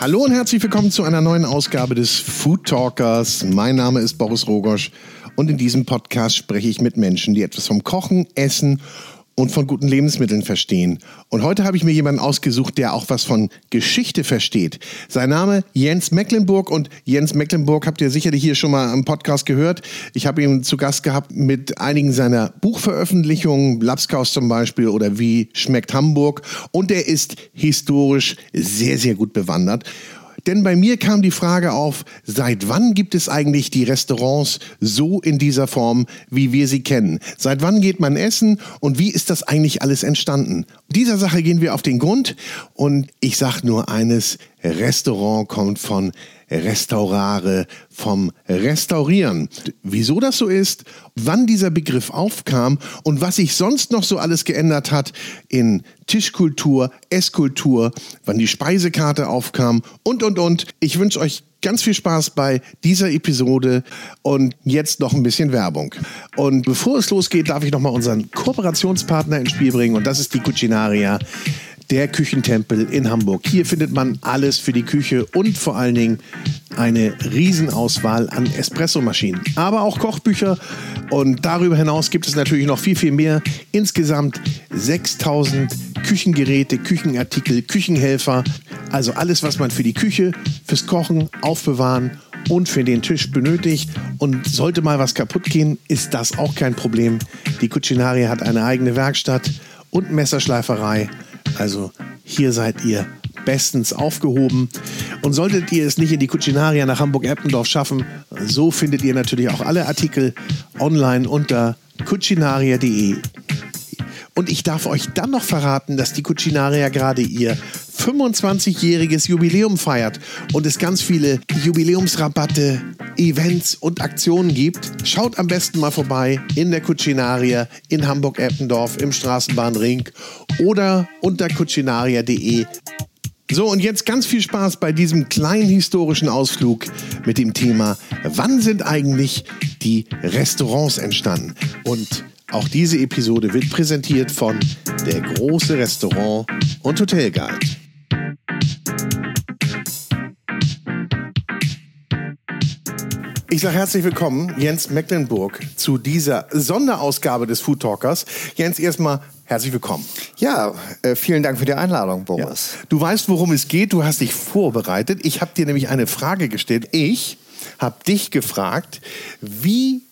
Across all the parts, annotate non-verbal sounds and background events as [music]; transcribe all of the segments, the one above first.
Hallo und herzlich willkommen zu einer neuen Ausgabe des Food Talkers. Mein Name ist Boris Rogosch und in diesem Podcast spreche ich mit Menschen, die etwas vom Kochen, Essen und von guten Lebensmitteln verstehen. Und heute habe ich mir jemanden ausgesucht, der auch was von Geschichte versteht. Sein Name Jens Mecklenburg und Jens Mecklenburg habt ihr sicherlich hier schon mal im Podcast gehört. Ich habe ihn zu Gast gehabt mit einigen seiner Buchveröffentlichungen, Lapskaus zum Beispiel oder Wie schmeckt Hamburg. Und er ist historisch sehr, sehr gut bewandert. Denn bei mir kam die Frage auf, seit wann gibt es eigentlich die Restaurants so in dieser Form, wie wir sie kennen? Seit wann geht man essen und wie ist das eigentlich alles entstanden? Dieser Sache gehen wir auf den Grund und ich sage nur eines, Restaurant kommt von Restaurare, vom Restaurieren. Wieso das so ist, wann dieser Begriff aufkam und was sich sonst noch so alles geändert hat in Tischkultur, Esskultur, wann die Speisekarte aufkam und, und, und. Ich wünsche euch ganz viel Spaß bei dieser Episode und jetzt noch ein bisschen Werbung. Und bevor es losgeht, darf ich nochmal unseren Kooperationspartner ins Spiel bringen und das ist die Cucinaria der Küchentempel in Hamburg. Hier findet man alles für die Küche und vor allen Dingen eine Riesenauswahl an Espressomaschinen, aber auch Kochbücher und darüber hinaus gibt es natürlich noch viel, viel mehr. Insgesamt 6000 Küchengeräte, Küchenartikel, Küchenhelfer, also alles, was man für die Küche, fürs Kochen, Aufbewahren und für den Tisch benötigt. Und sollte mal was kaputt gehen, ist das auch kein Problem. Die Cucinaria hat eine eigene Werkstatt und Messerschleiferei also hier seid ihr bestens aufgehoben. Und solltet ihr es nicht in die Cucinaria nach Hamburg-Eppendorf schaffen, so findet ihr natürlich auch alle Artikel online unter cucinaria.de. Und ich darf euch dann noch verraten, dass die Cucinaria gerade ihr 25-jähriges Jubiläum feiert und es ganz viele Jubiläumsrabatte, Events und Aktionen gibt. Schaut am besten mal vorbei in der Cucinaria in Hamburg-Eppendorf im Straßenbahnring oder unter cucinaria.de. So, und jetzt ganz viel Spaß bei diesem kleinen historischen Ausflug mit dem Thema, wann sind eigentlich die Restaurants entstanden? Und auch diese Episode wird präsentiert von der große Restaurant und Hotelguide. Ich sage herzlich willkommen, Jens Mecklenburg, zu dieser Sonderausgabe des Food Talkers. Jens, erstmal herzlich willkommen. Ja, äh, vielen Dank für die Einladung, Boris. Ja. Du weißt, worum es geht, du hast dich vorbereitet. Ich habe dir nämlich eine Frage gestellt. Ich habe dich gefragt, wie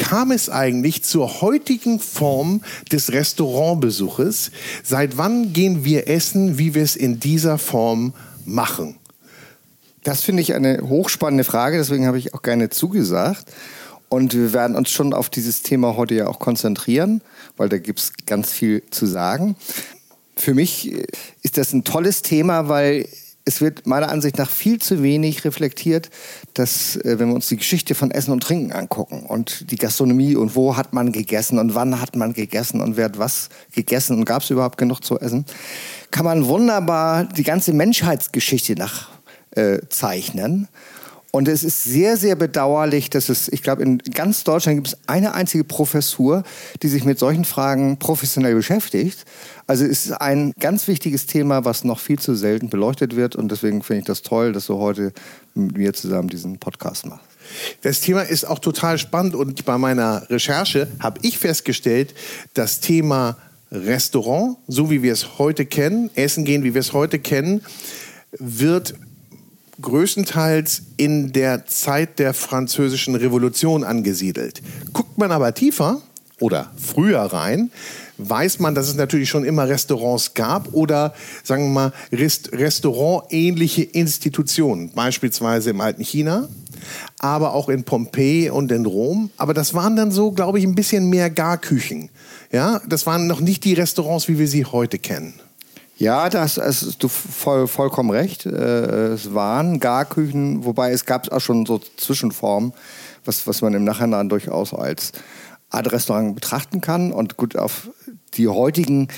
kam es eigentlich zur heutigen Form des Restaurantbesuches? Seit wann gehen wir essen, wie wir es in dieser Form machen? Das finde ich eine hochspannende Frage, deswegen habe ich auch gerne zugesagt. Und wir werden uns schon auf dieses Thema heute ja auch konzentrieren, weil da gibt es ganz viel zu sagen. Für mich ist das ein tolles Thema, weil es wird meiner Ansicht nach viel zu wenig reflektiert, dass, äh, wenn wir uns die Geschichte von Essen und Trinken angucken und die Gastronomie und wo hat man gegessen und wann hat man gegessen und wer hat was gegessen und gab es überhaupt genug zu essen, kann man wunderbar die ganze Menschheitsgeschichte nach äh, zeichnen. Und es ist sehr, sehr bedauerlich, dass es, ich glaube, in ganz Deutschland gibt es eine einzige Professur, die sich mit solchen Fragen professionell beschäftigt. Also es ist ein ganz wichtiges Thema, was noch viel zu selten beleuchtet wird. Und deswegen finde ich das toll, dass du heute mit mir zusammen diesen Podcast machst. Das Thema ist auch total spannend und bei meiner Recherche habe ich festgestellt, das Thema Restaurant, so wie wir es heute kennen, Essen gehen, wie wir es heute kennen, wird größtenteils in der Zeit der französischen Revolution angesiedelt. Guckt man aber tiefer oder früher rein, weiß man, dass es natürlich schon immer Restaurants gab oder sagen wir mal Rest Restaurant-ähnliche Institutionen, beispielsweise im alten China, aber auch in Pompeji und in Rom. Aber das waren dann so, glaube ich, ein bisschen mehr Garküchen. Ja, das waren noch nicht die Restaurants, wie wir sie heute kennen. Ja, das ist du voll, vollkommen recht. Äh, es waren Garküchen, wobei es gab auch schon so Zwischenformen, was, was man im Nachhinein durchaus als Art Restaurant betrachten kann. Und gut, auf die heutigen,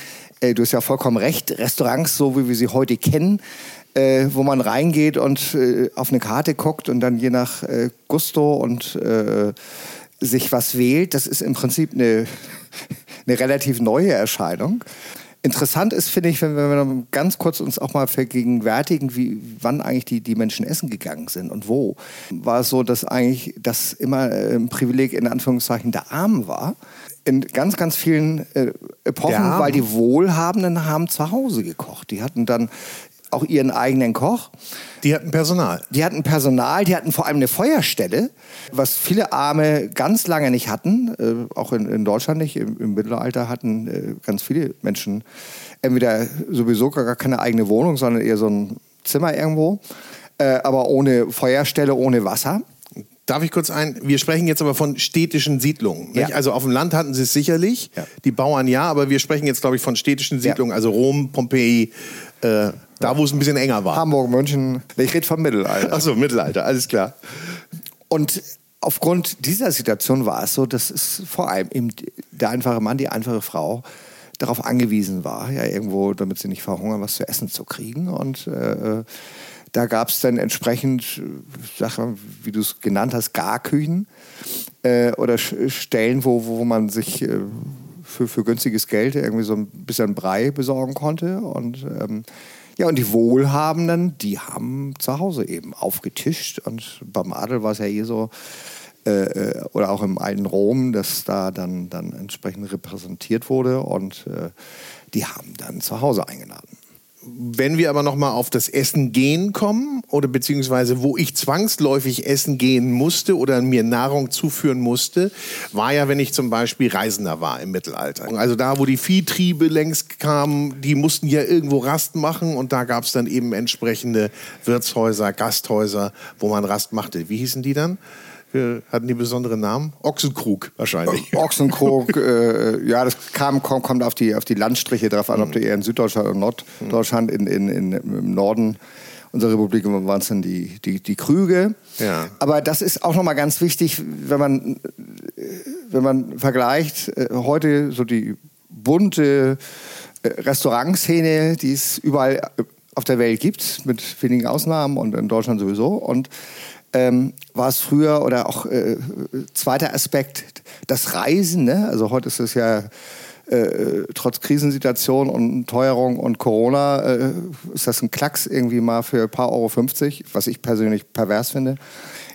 äh, du hast ja vollkommen recht, Restaurants, so wie wir sie heute kennen, äh, wo man reingeht und auf eine Karte guckt und dann je nach Gusto und sich was wählt, das ist im Prinzip eine, [laughs] eine relativ neue Erscheinung. Interessant ist, finde ich, wenn wir wenn ganz kurz uns auch mal vergegenwärtigen, wie, wann eigentlich die, die Menschen essen gegangen sind und wo. War es so, dass eigentlich das immer äh, ein Privileg in Anführungszeichen der Armen war. In ganz, ganz vielen äh, Epochen, weil die Wohlhabenden haben zu Hause gekocht. Die hatten dann auch ihren eigenen Koch. Die hatten Personal. Die hatten Personal, die hatten vor allem eine Feuerstelle, was viele Arme ganz lange nicht hatten, äh, auch in, in, Deutschland nicht. Im, Im, Mittelalter hatten äh, ganz viele Menschen entweder sowieso gar keine eigene Wohnung, sondern eher so ein Zimmer irgendwo, äh, aber ohne Feuerstelle, ohne Wasser. Darf ich kurz ein? Wir sprechen jetzt aber von städtischen Siedlungen. Ja. Also auf dem Land hatten sie es sicherlich, ja. die Bauern ja, aber wir sprechen jetzt, glaube ich, von städtischen Siedlungen, ja. also Rom, Pompeji, äh, da, wo es ein bisschen enger war. Hamburg, München. Ich rede vom Mittelalter. Achso, Mittelalter, alles klar. Und aufgrund dieser Situation war es so, dass es vor allem eben der einfache Mann, die einfache Frau darauf angewiesen war, ja irgendwo, damit sie nicht verhungern, was zu essen zu kriegen. Und äh, da gab es dann entsprechend Sachen, wie du es genannt hast, Garküchen äh, oder Stellen, wo, wo man sich äh, für, für günstiges Geld irgendwie so ein bisschen Brei besorgen konnte. Und ähm, ja, und die Wohlhabenden, die haben zu Hause eben aufgetischt. Und beim Adel war es ja eh so, äh, äh, oder auch im alten Rom, dass da dann, dann entsprechend repräsentiert wurde. Und äh, die haben dann zu Hause eingeladen. Wenn wir aber nochmal auf das Essen gehen kommen oder beziehungsweise wo ich zwangsläufig essen gehen musste oder mir Nahrung zuführen musste, war ja, wenn ich zum Beispiel Reisender war im Mittelalter. Also da, wo die Viehtriebe längst kamen, die mussten ja irgendwo Rast machen und da gab es dann eben entsprechende Wirtshäuser, Gasthäuser, wo man Rast machte. Wie hießen die dann? Hatten die besonderen Namen? Ochsenkrug wahrscheinlich. Ochsenkrug, [laughs] äh, ja, das kam, kommt, kommt auf, die, auf die Landstriche drauf an, ob du eher in Süddeutschland oder Norddeutschland, in, in, in, im Norden unserer Republik waren es dann die, die, die Krüge. Ja. Aber das ist auch nochmal ganz wichtig, wenn man, wenn man vergleicht, äh, heute so die bunte äh, Restaurantszene, die es überall auf der Welt gibt, mit wenigen Ausnahmen und in Deutschland sowieso. Und ähm, war es früher oder auch äh, zweiter Aspekt, das Reisen. Ne? Also heute ist es ja äh, trotz Krisensituation und Teuerung und Corona äh, ist das ein Klacks irgendwie mal für ein paar Euro 50, was ich persönlich pervers finde,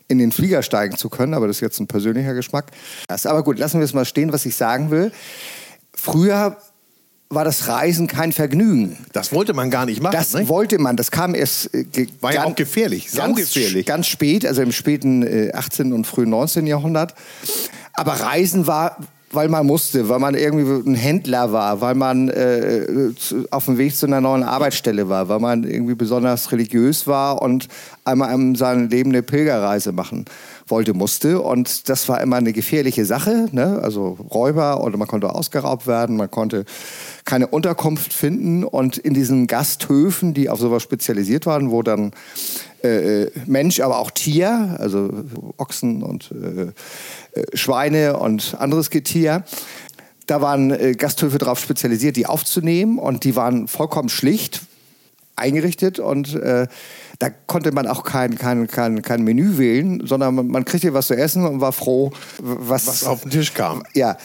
in den Flieger steigen zu können. Aber das ist jetzt ein persönlicher Geschmack. Aber gut, lassen wir es mal stehen, was ich sagen will. Früher war das Reisen kein Vergnügen. Das wollte man gar nicht machen. Das ne? wollte man. Das kam erst. Äh, war ja auch gefährlich. Ganz, gefährlich. ganz spät, also im späten äh, 18. und frühen 19. Jahrhundert. Aber Reisen war, weil man musste, weil man irgendwie ein Händler war, weil man äh, auf dem Weg zu einer neuen Arbeitsstelle war, weil man irgendwie besonders religiös war und einmal in seinem Leben eine Pilgerreise machen wollte, musste. Und das war immer eine gefährliche Sache. Ne? Also Räuber oder man konnte ausgeraubt werden, man konnte keine Unterkunft finden. Und in diesen Gasthöfen, die auf sowas spezialisiert waren, wo dann äh, äh Mensch, aber auch Tier, also Ochsen und äh, äh, Schweine und anderes Getier, da waren äh, Gasthöfe darauf spezialisiert, die aufzunehmen und die waren vollkommen schlicht eingerichtet und äh, da konnte man auch kein, kein, kein, kein Menü wählen, sondern man, man kriegte was zu essen und war froh, was, was auf den Tisch kam. Ja.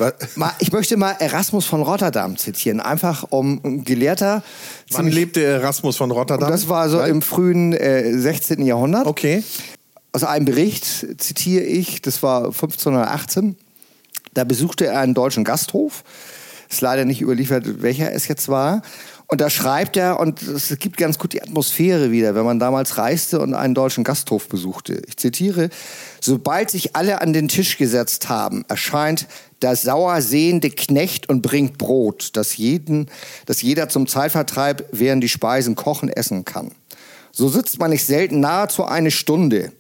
ich möchte mal Erasmus von Rotterdam zitieren, einfach um ein Gelehrter. Wann lebte Erasmus von Rotterdam? Das war so Nein? im frühen äh, 16. Jahrhundert. Okay. Aus einem Bericht zitiere ich, das war 1518. Da besuchte er einen deutschen Gasthof. Ist leider nicht überliefert, welcher es jetzt war. Und da schreibt er, und es gibt ganz gut die Atmosphäre wieder, wenn man damals reiste und einen deutschen Gasthof besuchte. Ich zitiere, sobald sich alle an den Tisch gesetzt haben, erscheint der sauer sehende Knecht und bringt Brot, das, jeden, das jeder zum Zeitvertreib, während die Speisen kochen, essen kann. So sitzt man nicht selten nahezu eine Stunde.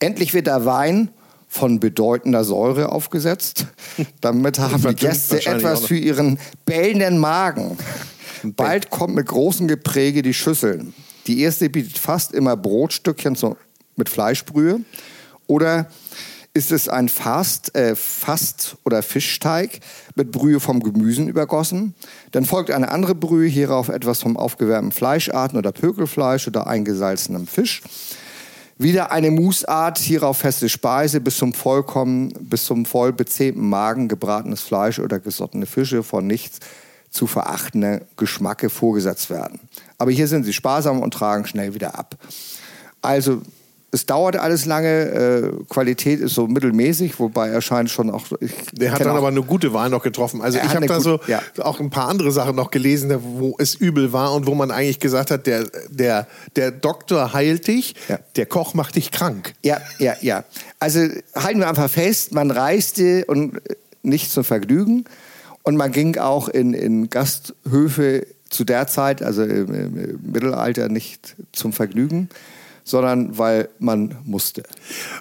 Endlich wird der Wein von bedeutender Säure aufgesetzt. [laughs] Damit haben die Gäste etwas für ihren bellenden Magen. Bald kommt mit großem Gepräge die Schüsseln. Die erste bietet fast immer Brotstückchen mit Fleischbrühe. Oder ist es ein Fast, äh, Fast oder Fischteig mit Brühe vom Gemüsen übergossen. Dann folgt eine andere Brühe, hierauf etwas vom aufgewärmten Fleischarten oder Pökelfleisch oder eingesalzenem Fisch. Wieder eine Musart, hierauf feste Speise, bis zum vollkommen, bis zum voll bezähmten Magen gebratenes Fleisch oder gesottene Fische von nichts zu verachtende Geschmacke vorgesetzt werden. Aber hier sind sie sparsam und tragen schnell wieder ab. Also es dauert alles lange, äh, Qualität ist so mittelmäßig, wobei er scheint schon auch. Der hat dann aber eine gute Wahl noch getroffen. Also ich habe da so ja. auch ein paar andere Sachen noch gelesen, wo es übel war und wo man eigentlich gesagt hat, der, der, der Doktor heilt dich, ja. der Koch macht dich krank. Ja, ja, ja. Also halten wir einfach fest, man reiste und nicht zum Vergnügen und man ging auch in, in Gasthöfe zu der Zeit, also im, im Mittelalter, nicht zum Vergnügen sondern weil man musste.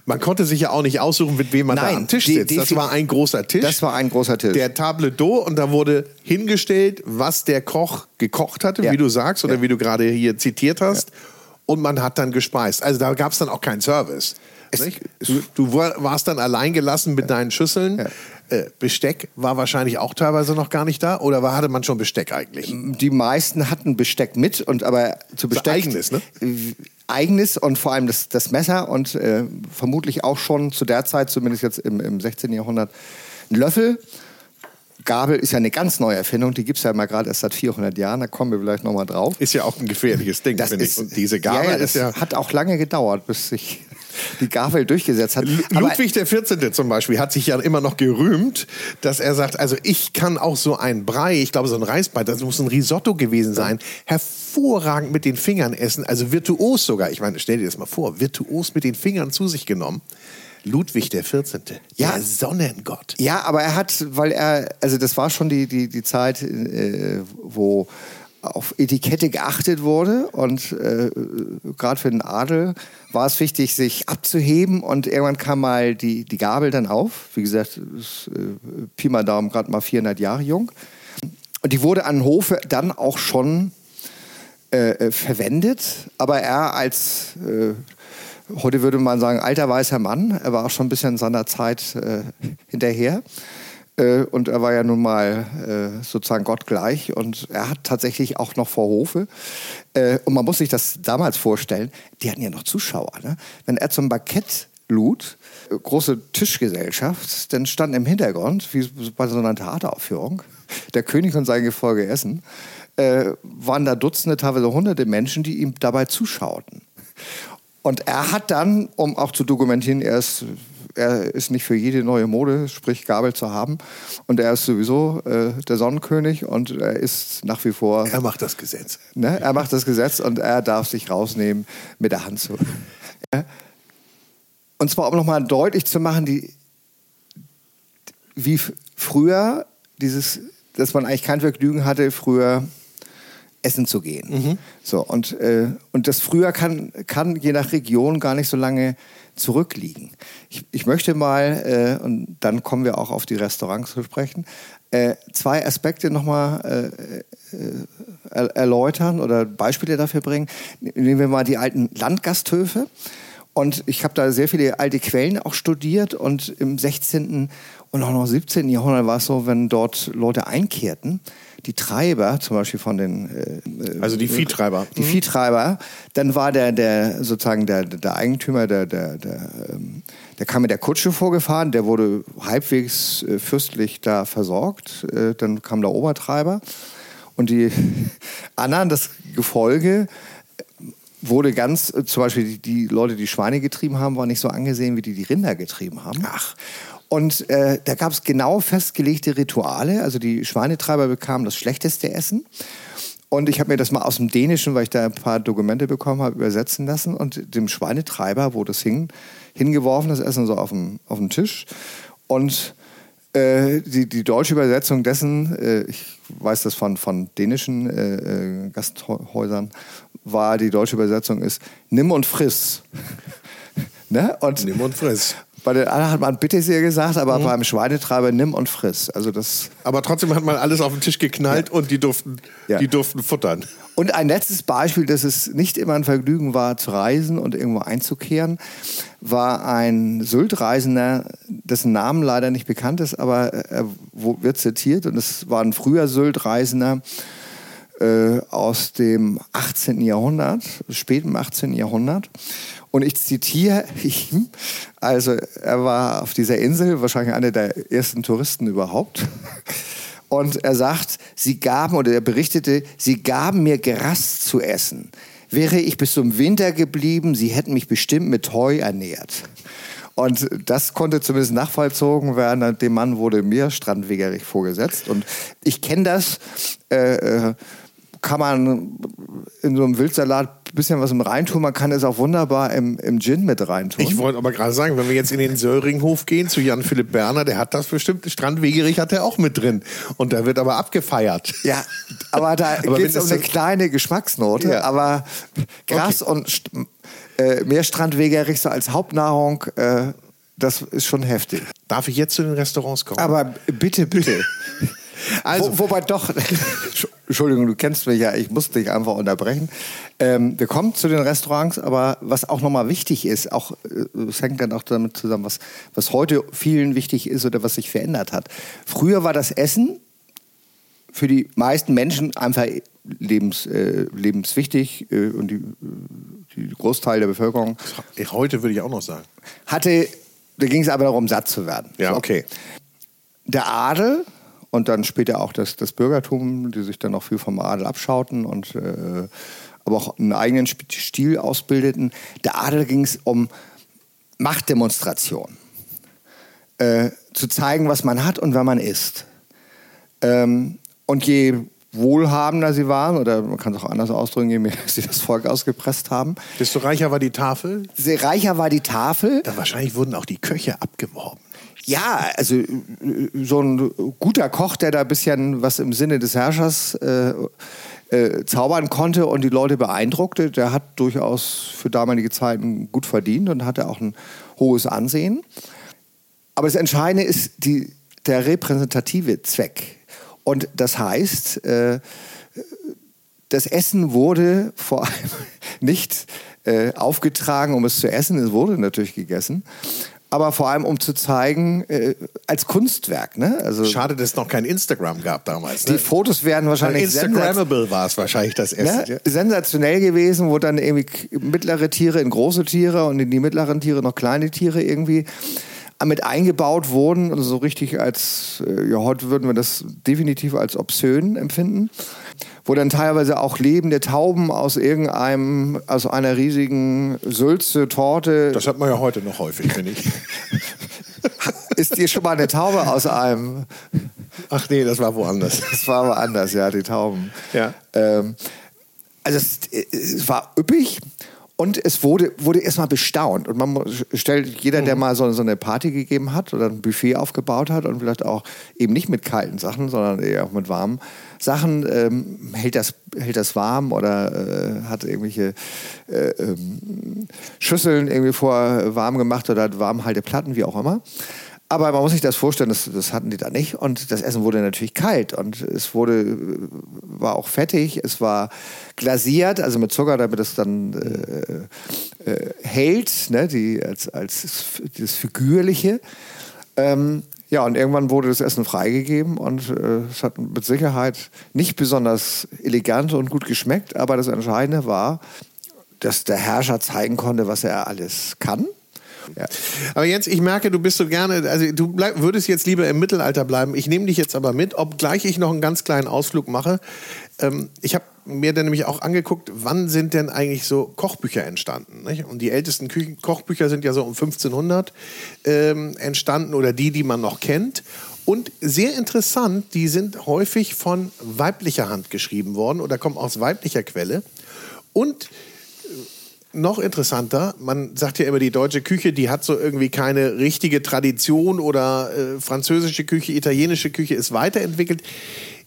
Man konnte sich ja auch nicht aussuchen, mit wem man Nein, da am Tisch sitzt. Das war ein großer Tisch. Das war ein großer Tisch. Der Table d'eau und da wurde hingestellt, was der Koch gekocht hatte, ja. wie du sagst oder ja. wie du gerade hier zitiert hast. Ja. Und man hat dann gespeist. Also da gab es dann auch keinen Service. Du, du, warst dann allein gelassen mit deinen Schüsseln. Äh, Besteck war wahrscheinlich auch teilweise noch gar nicht da oder war, hatte man schon Besteck eigentlich? Die meisten hatten Besteck mit und aber zu Besteck. eigenes, ne? eigenes und vor allem das, das Messer und äh, vermutlich auch schon zu der Zeit, zumindest jetzt im, im 16. Jahrhundert, ein Löffel. Gabel ist ja eine ganz neue Erfindung, die gibt es ja mal gerade erst seit 400 Jahren, da kommen wir vielleicht nochmal drauf. Ist ja auch ein gefährliches Ding, finde ich. Und diese Gabel ja, ja, ist ja... hat auch lange gedauert, bis sich die Gabel durchgesetzt hat. Ludwig der 14. zum Beispiel hat sich ja immer noch gerühmt, dass er sagt, also ich kann auch so ein Brei, ich glaube so ein Reisbrei, das muss ein Risotto gewesen sein, hervorragend mit den Fingern essen, also virtuos sogar. Ich meine, stell dir das mal vor, virtuos mit den Fingern zu sich genommen. Ludwig der 14. Ja, der Sonnengott. Ja, aber er hat, weil er, also das war schon die, die, die Zeit, äh, wo auf Etikette geachtet wurde und äh, gerade für den Adel war es wichtig, sich abzuheben und irgendwann kam mal die, die Gabel dann auf. Wie gesagt, ist, äh, Pi mal Daumen gerade mal 400 Jahre jung. Und die wurde an Hofe dann auch schon äh, äh, verwendet, aber er als, äh, heute würde man sagen, alter weißer Mann, er war auch schon ein bisschen seiner Zeit äh, hinterher und er war ja nun mal äh, sozusagen Gott gleich und er hat tatsächlich auch noch vor Hofe. Äh, und man muss sich das damals vorstellen, die hatten ja noch Zuschauer. Ne? Wenn er zum Bankett lud, äh, große Tischgesellschaft, dann standen im Hintergrund, wie bei so einer Theateraufführung, der König und sein Gefolge essen, äh, waren da Dutzende, teilweise hunderte Menschen, die ihm dabei zuschauten. Und er hat dann, um auch zu dokumentieren, er ist er ist nicht für jede neue Mode, sprich Gabel zu haben. Und er ist sowieso äh, der Sonnenkönig und er ist nach wie vor. Er macht das Gesetz. Ne? Er macht das Gesetz und er darf sich rausnehmen mit der Hand zu. Und zwar, um nochmal deutlich zu machen, die, wie früher dieses, dass man eigentlich kein Vergnügen hatte, früher essen zu gehen. Mhm. So, und, äh, und das früher kann, kann je nach Region gar nicht so lange zurückliegen. Ich, ich möchte mal, äh, und dann kommen wir auch auf die Restaurants zu sprechen, äh, zwei Aspekte nochmal äh, äh erläutern oder Beispiele dafür bringen. Nehmen wir mal die alten Landgasthöfe. Und ich habe da sehr viele alte Quellen auch studiert und im 16. und auch noch 17. Jahrhundert war es so, wenn dort Leute einkehrten, die Treiber, zum Beispiel von den äh, also die Viehtreiber, die mhm. Viehtreiber, dann war der der sozusagen der der Eigentümer, der der der, ähm, der kam mit der Kutsche vorgefahren, der wurde halbwegs äh, fürstlich da versorgt, äh, dann kam der Obertreiber und die [laughs] anderen, das Gefolge wurde ganz, äh, zum Beispiel die, die, Leute, die Schweine getrieben haben, waren nicht so angesehen, wie die die Rinder getrieben haben. Ach. Und äh, da gab es genau festgelegte Rituale. Also die Schweinetreiber bekamen das schlechteste Essen. Und ich habe mir das mal aus dem Dänischen, weil ich da ein paar Dokumente bekommen habe, übersetzen lassen. Und dem Schweinetreiber wurde es hin, hingeworfen, das Essen so auf dem, auf dem Tisch. Und äh, die, die deutsche Übersetzung dessen, äh, ich weiß das von, von dänischen äh, äh Gasthäusern, war die deutsche Übersetzung ist, nimm und friss. [laughs] ne? und, nimm und friss. Bei den anderen hat man bitte sehr gesagt, aber mhm. beim Schweinetreiber nimm und friss. Also das aber trotzdem hat man alles auf den Tisch geknallt ja. und die durften, ja. die durften futtern. Und ein letztes Beispiel, dass es nicht immer ein Vergnügen war, zu reisen und irgendwo einzukehren, war ein Sylt-Reisender, dessen Namen leider nicht bekannt ist, aber er wird zitiert. Und es war ein früher Sylt-Reisender äh, aus dem 18. Jahrhundert, späten 18. Jahrhundert. Und ich zitiere ihn, also er war auf dieser Insel, wahrscheinlich einer der ersten Touristen überhaupt. Und er sagt, sie gaben, oder er berichtete, sie gaben mir Gras zu essen. Wäre ich bis zum Winter geblieben, sie hätten mich bestimmt mit Heu ernährt. Und das konnte zumindest nachvollzogen werden. Dem Mann wurde mir Strandwegerich vorgesetzt. Und ich kenne das. Äh, äh kann man in so einem Wildsalat ein bisschen was im reintun. Man kann es auch wunderbar im, im Gin mit reintun. Ich wollte aber gerade sagen, wenn wir jetzt in den Söringhof gehen zu Jan-Philipp Berner, der hat das bestimmt, Strandwegerich hat er auch mit drin. Und da wird aber abgefeiert. Ja, aber da [laughs] geht es um eine kleine Geschmacksnote. Ja. Aber Gras okay. und äh, Meerstrandwegerich so als Hauptnahrung... Äh, das ist schon heftig. Darf ich jetzt zu den Restaurants kommen? Aber bitte, bitte. [laughs] Also, Wo, wobei doch, [laughs] Entschuldigung, du kennst mich ja, ich muss dich einfach unterbrechen. Ähm, wir kommen zu den Restaurants, aber was auch nochmal wichtig ist, auch äh, es hängt dann auch damit zusammen, was, was heute vielen wichtig ist oder was sich verändert hat. Früher war das Essen für die meisten Menschen einfach lebens, äh, lebenswichtig äh, und die, die Großteil der Bevölkerung. Heute würde ich auch noch sagen. Hatte, da ging es aber darum, satt zu werden. Ja, okay. Der Adel und dann später auch das, das Bürgertum, die sich dann auch viel vom Adel abschauten und äh, aber auch einen eigenen Stil ausbildeten. Der Adel ging es um Machtdemonstration. Äh, zu zeigen, was man hat und wer man ist. Ähm, und je wohlhabender sie waren, oder man kann es auch anders ausdrücken, je mehr [laughs] sie das Volk ausgepresst haben. Desto reicher war die Tafel? Je reicher war die Tafel. Da wahrscheinlich wurden auch die Köche abgeworben. Ja, also so ein guter Koch, der da ein bisschen was im Sinne des Herrschers äh, äh, zaubern konnte und die Leute beeindruckte, der hat durchaus für damalige Zeiten gut verdient und hatte auch ein hohes Ansehen. Aber das Entscheidende ist die, der repräsentative Zweck. Und das heißt, äh, das Essen wurde vor allem [laughs] nicht äh, aufgetragen, um es zu essen. Es wurde natürlich gegessen aber vor allem um zu zeigen, äh, als Kunstwerk. Ne? Also, Schade, dass es noch kein Instagram gab damals. Ne? Die Fotos werden wahrscheinlich. Instagrammable war es wahrscheinlich das erste. Ne? Sensationell gewesen, wo dann irgendwie mittlere Tiere in große Tiere und in die mittleren Tiere noch kleine Tiere irgendwie mit eingebaut wurden. Also so richtig als, äh, ja, heute würden wir das definitiv als obszön empfinden wo dann teilweise auch lebende Tauben aus irgendeinem, aus einer riesigen Sülze, Torte. Das hat man ja heute noch häufig, finde ich. [laughs] Ist dir schon mal eine Taube aus einem. Ach nee, das war woanders. Das war woanders, ja, die Tauben. Ja. Ähm, also es, es war üppig. Und es wurde, wurde erstmal bestaunt. Und man stellt, jeder, der mhm. mal so, so, eine Party gegeben hat oder ein Buffet aufgebaut hat und vielleicht auch eben nicht mit kalten Sachen, sondern eher auch mit warmen Sachen, ähm, hält, das, hält das warm oder äh, hat irgendwelche äh, ähm, Schüsseln irgendwie vor warm gemacht oder hat warmhalte Platten, wie auch immer. Aber man muss sich das vorstellen, das, das hatten die da nicht. Und das Essen wurde natürlich kalt und es wurde, war auch fettig, es war glasiert, also mit Zucker, damit es dann äh, äh, hält, ne, die, als, als das Figürliche. Ähm, ja, und irgendwann wurde das Essen freigegeben und äh, es hat mit Sicherheit nicht besonders elegant und gut geschmeckt, aber das Entscheidende war, dass der Herrscher zeigen konnte, was er alles kann ja. Aber Jens, ich merke, du bist so gerne, also du bleib, würdest jetzt lieber im Mittelalter bleiben. Ich nehme dich jetzt aber mit, obgleich ich noch einen ganz kleinen Ausflug mache. Ähm, ich habe mir dann nämlich auch angeguckt, wann sind denn eigentlich so Kochbücher entstanden? Nicht? Und die ältesten Küchen Kochbücher sind ja so um 1500 ähm, entstanden oder die, die man noch kennt. Und sehr interessant, die sind häufig von weiblicher Hand geschrieben worden oder kommen aus weiblicher Quelle. Und noch interessanter, man sagt ja immer, die deutsche Küche, die hat so irgendwie keine richtige Tradition oder äh, französische Küche, italienische Küche ist weiterentwickelt.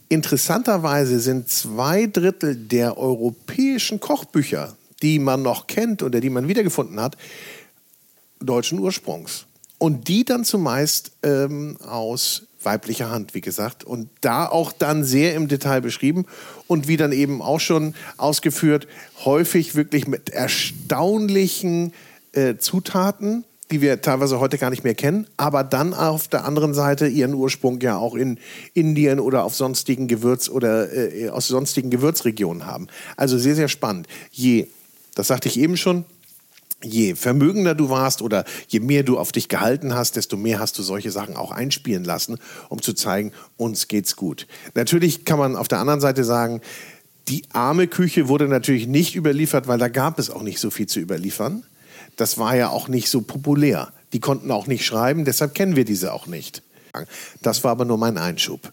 Interessanterweise sind zwei Drittel der europäischen Kochbücher, die man noch kennt oder die man wiedergefunden hat, deutschen Ursprungs. Und die dann zumeist ähm, aus weiblicher Hand, wie gesagt. Und da auch dann sehr im Detail beschrieben und wie dann eben auch schon ausgeführt, häufig wirklich mit erstaunlichen äh, Zutaten, die wir teilweise heute gar nicht mehr kennen, aber dann auf der anderen Seite ihren Ursprung ja auch in Indien oder auf sonstigen Gewürz- oder äh, aus sonstigen Gewürzregionen haben. Also sehr, sehr spannend. Je, das sagte ich eben schon, je vermögender du warst oder je mehr du auf dich gehalten hast, desto mehr hast du solche Sachen auch einspielen lassen, um zu zeigen, uns geht's gut. Natürlich kann man auf der anderen Seite sagen, die arme Küche wurde natürlich nicht überliefert, weil da gab es auch nicht so viel zu überliefern. Das war ja auch nicht so populär. Die konnten auch nicht schreiben, deshalb kennen wir diese auch nicht. Das war aber nur mein Einschub.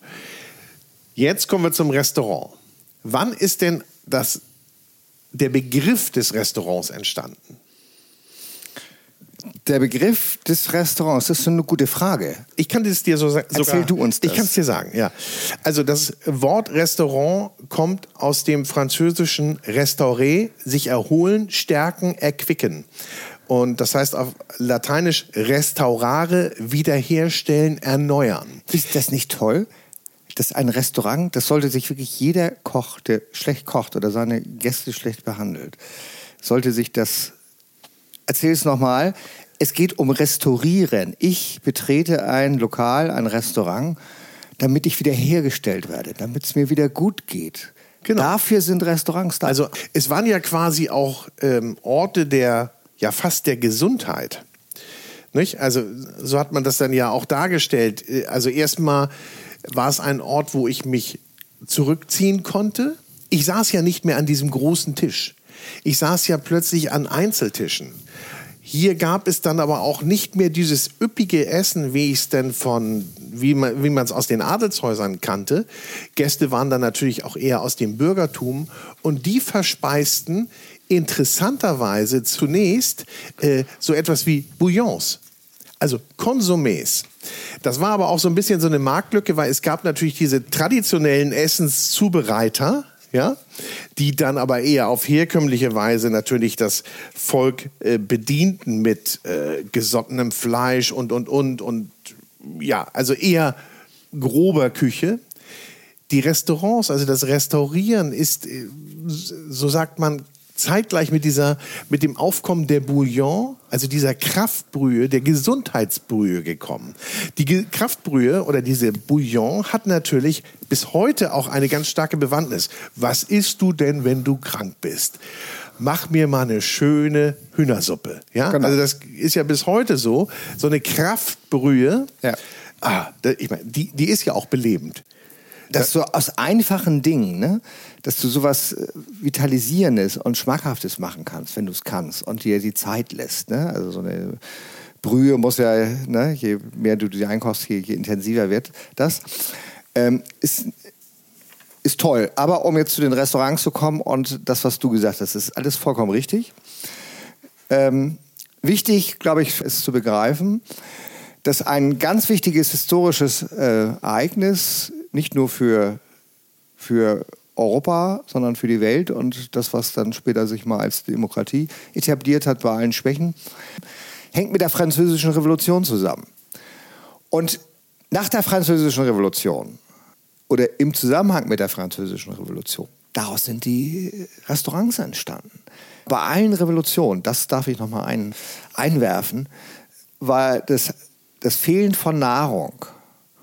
Jetzt kommen wir zum Restaurant. Wann ist denn das, der Begriff des Restaurants entstanden? Der Begriff des Restaurants, das ist eine gute Frage. Ich kann es dir so sagen. Erzähl du uns das. Ich kann es dir sagen, ja. Also das Wort Restaurant kommt aus dem französischen Restauré, sich erholen, stärken, erquicken. Und das heißt auf Lateinisch restaurare, wiederherstellen, erneuern. Ist das nicht toll? dass ein Restaurant, das sollte sich wirklich jeder Koch, der schlecht kocht oder seine Gäste schlecht behandelt, sollte sich das erzähl es nochmal. Es geht um Restaurieren. Ich betrete ein Lokal, ein Restaurant, damit ich wiederhergestellt werde, damit es mir wieder gut geht. Genau. Dafür sind Restaurants da. Also es waren ja quasi auch ähm, Orte der, ja fast der Gesundheit. Nicht? Also so hat man das dann ja auch dargestellt. Also erstmal war es ein Ort, wo ich mich zurückziehen konnte. Ich saß ja nicht mehr an diesem großen Tisch. Ich saß ja plötzlich an Einzeltischen. Hier gab es dann aber auch nicht mehr dieses üppige Essen, wie ich es denn von, wie man wie es aus den Adelshäusern kannte. Gäste waren dann natürlich auch eher aus dem Bürgertum und die verspeisten interessanterweise zunächst äh, so etwas wie Bouillons, also Konsumés. Das war aber auch so ein bisschen so eine Marktlücke, weil es gab natürlich diese traditionellen Essenszubereiter, ja, die dann aber eher auf herkömmliche Weise natürlich das Volk äh, bedienten mit äh, gesottenem Fleisch und, und, und, und, ja, also eher grober Küche. Die Restaurants, also das Restaurieren ist, äh, so sagt man, zeitgleich mit dieser, mit dem Aufkommen der Bouillon, also dieser Kraftbrühe, der Gesundheitsbrühe gekommen. Die Kraftbrühe oder diese Bouillon hat natürlich bis heute auch eine ganz starke Bewandtnis. Was isst du denn, wenn du krank bist? Mach mir mal eine schöne Hühnersuppe. Ja, genau. also das ist ja bis heute so. So eine Kraftbrühe. Ja. Ah, ich meine, die, die ist ja auch belebend dass du aus einfachen Dingen, ne, dass du sowas äh, Vitalisierendes und Schmackhaftes machen kannst, wenn du es kannst und dir die Zeit lässt. Ne? Also so eine Brühe muss ja, ne, je mehr du die einkochst, je, je intensiver wird das. Ähm, ist, ist toll. Aber um jetzt zu den Restaurants zu kommen und das, was du gesagt hast, ist alles vollkommen richtig. Ähm, wichtig, glaube ich, ist zu begreifen, dass ein ganz wichtiges historisches äh, Ereignis nicht nur für, für Europa, sondern für die Welt und das, was dann später sich mal als Demokratie etabliert hat bei allen Schwächen, hängt mit der Französischen Revolution zusammen. Und nach der Französischen Revolution oder im Zusammenhang mit der Französischen Revolution, daraus sind die Restaurants entstanden. Bei allen Revolutionen, das darf ich nochmal ein, einwerfen, war das, das Fehlen von Nahrung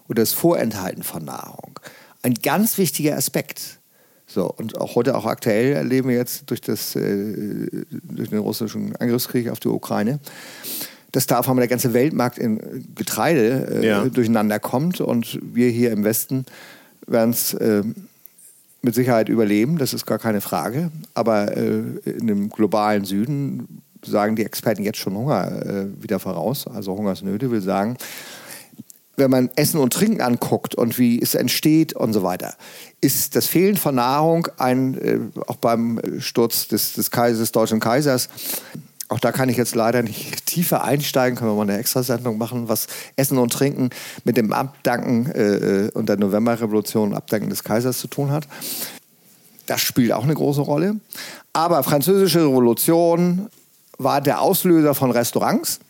oder das Vorenthalten von Nahrung. Ein ganz wichtiger Aspekt. So, und auch heute, auch aktuell, erleben wir jetzt durch, das, äh, durch den russischen Angriffskrieg auf die Ukraine, dass da auf einmal der ganze Weltmarkt in Getreide äh, ja. durcheinander kommt und wir hier im Westen werden es äh, mit Sicherheit überleben, das ist gar keine Frage. Aber äh, in dem globalen Süden sagen die Experten jetzt schon Hunger äh, wieder voraus, also Hungersnöte, will sagen, wenn man Essen und Trinken anguckt und wie es entsteht und so weiter, ist das Fehlen von Nahrung ein, äh, auch beim Sturz des, des, Kaisers, des deutschen Kaisers, auch da kann ich jetzt leider nicht [laughs] tiefer einsteigen, können wir mal eine Extrasendung machen, was Essen und Trinken mit dem Abdanken äh, und der Novemberrevolution, Abdanken des Kaisers zu tun hat. Das spielt auch eine große Rolle. Aber Französische Revolution war der Auslöser von Restaurants.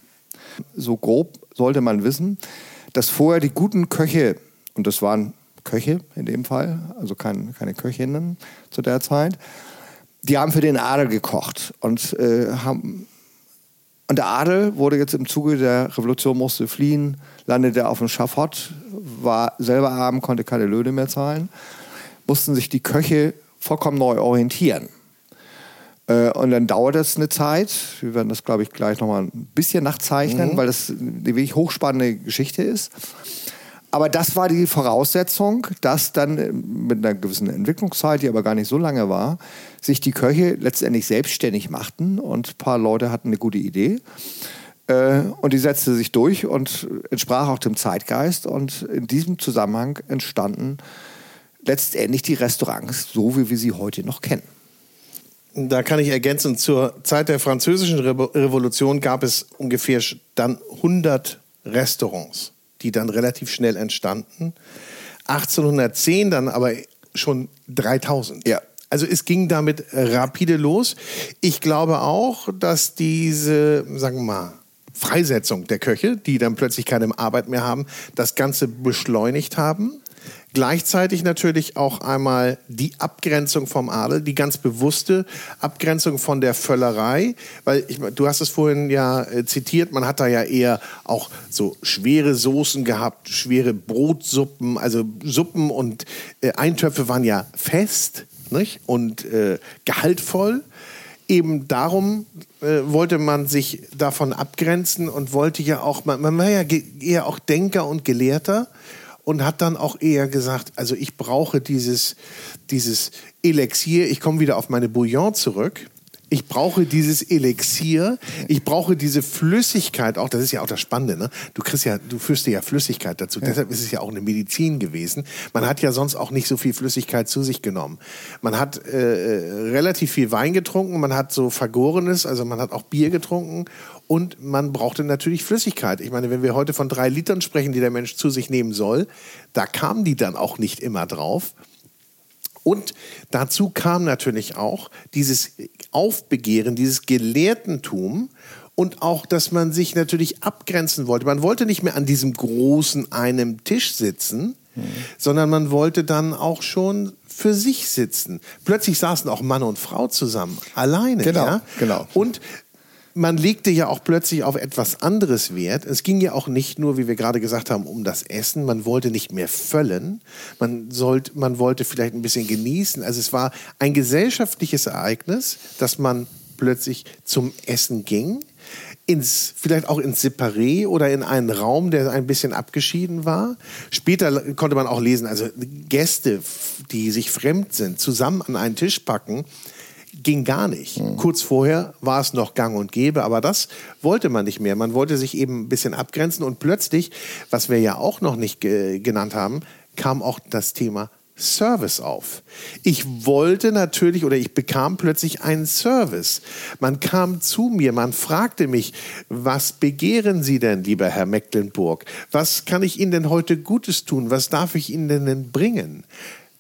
So grob sollte man wissen dass vorher die guten Köche, und das waren Köche in dem Fall, also kein, keine Köchinnen zu der Zeit, die haben für den Adel gekocht und äh, haben und der Adel wurde jetzt im Zuge der Revolution musste fliehen, landete auf dem Schafott, war selber arm, konnte keine Löhne mehr zahlen, mussten sich die Köche vollkommen neu orientieren. Äh, und dann dauert das eine Zeit. Wir werden das, glaube ich, gleich nochmal ein bisschen nachzeichnen, mhm. weil das eine wirklich hochspannende Geschichte ist. Aber das war die Voraussetzung, dass dann äh, mit einer gewissen Entwicklungszeit, die aber gar nicht so lange war, sich die Köche letztendlich selbstständig machten und ein paar Leute hatten eine gute Idee. Äh, und die setzte sich durch und entsprach auch dem Zeitgeist. Und in diesem Zusammenhang entstanden letztendlich die Restaurants, so wie wir sie heute noch kennen. Da kann ich ergänzen, zur Zeit der französischen Revolution gab es ungefähr dann 100 Restaurants die dann relativ schnell entstanden. 1810 dann aber schon 3000. Ja. Also es ging damit rapide los. Ich glaube auch, dass diese, sagen wir mal, Freisetzung der Köche, die dann plötzlich keine Arbeit mehr haben, das Ganze beschleunigt haben. Gleichzeitig natürlich auch einmal die Abgrenzung vom Adel, die ganz bewusste Abgrenzung von der Völlerei, weil ich, du hast es vorhin ja äh, zitiert, man hat da ja eher auch so schwere Soßen gehabt, schwere Brotsuppen, also Suppen und äh, Eintöpfe waren ja fest nicht? und äh, gehaltvoll. Eben darum äh, wollte man sich davon abgrenzen und wollte ja auch, man, man war ja eher auch Denker und Gelehrter und hat dann auch eher gesagt, also ich brauche dieses, dieses Elixier, ich komme wieder auf meine Bouillon zurück. Ich brauche dieses Elixier, ich brauche diese Flüssigkeit, auch das ist ja auch das Spannende, ne? Du kriegst ja, du führst ja Flüssigkeit dazu. Ja. Deshalb ist es ja auch eine Medizin gewesen. Man hat ja sonst auch nicht so viel Flüssigkeit zu sich genommen. Man hat äh, relativ viel Wein getrunken, man hat so Vergorenes, also man hat auch Bier getrunken und man brauchte natürlich Flüssigkeit. Ich meine, wenn wir heute von drei Litern sprechen, die der Mensch zu sich nehmen soll, da kamen die dann auch nicht immer drauf. Und dazu kam natürlich auch dieses Aufbegehren, dieses Gelehrtentum und auch, dass man sich natürlich abgrenzen wollte. Man wollte nicht mehr an diesem großen einem Tisch sitzen, mhm. sondern man wollte dann auch schon für sich sitzen. Plötzlich saßen auch Mann und Frau zusammen, alleine. Genau, ja? genau. Und man legte ja auch plötzlich auf etwas anderes Wert. Es ging ja auch nicht nur, wie wir gerade gesagt haben, um das Essen. Man wollte nicht mehr füllen. Man, sollte, man wollte vielleicht ein bisschen genießen. Also es war ein gesellschaftliches Ereignis, dass man plötzlich zum Essen ging. Ins, vielleicht auch ins Separé oder in einen Raum, der ein bisschen abgeschieden war. Später konnte man auch lesen, also Gäste, die sich fremd sind, zusammen an einen Tisch packen, ging gar nicht. Mhm. Kurz vorher war es noch gang und gäbe, aber das wollte man nicht mehr. Man wollte sich eben ein bisschen abgrenzen und plötzlich, was wir ja auch noch nicht ge genannt haben, kam auch das Thema Service auf. Ich wollte natürlich oder ich bekam plötzlich einen Service. Man kam zu mir, man fragte mich, was begehren Sie denn, lieber Herr Mecklenburg? Was kann ich Ihnen denn heute Gutes tun? Was darf ich Ihnen denn bringen?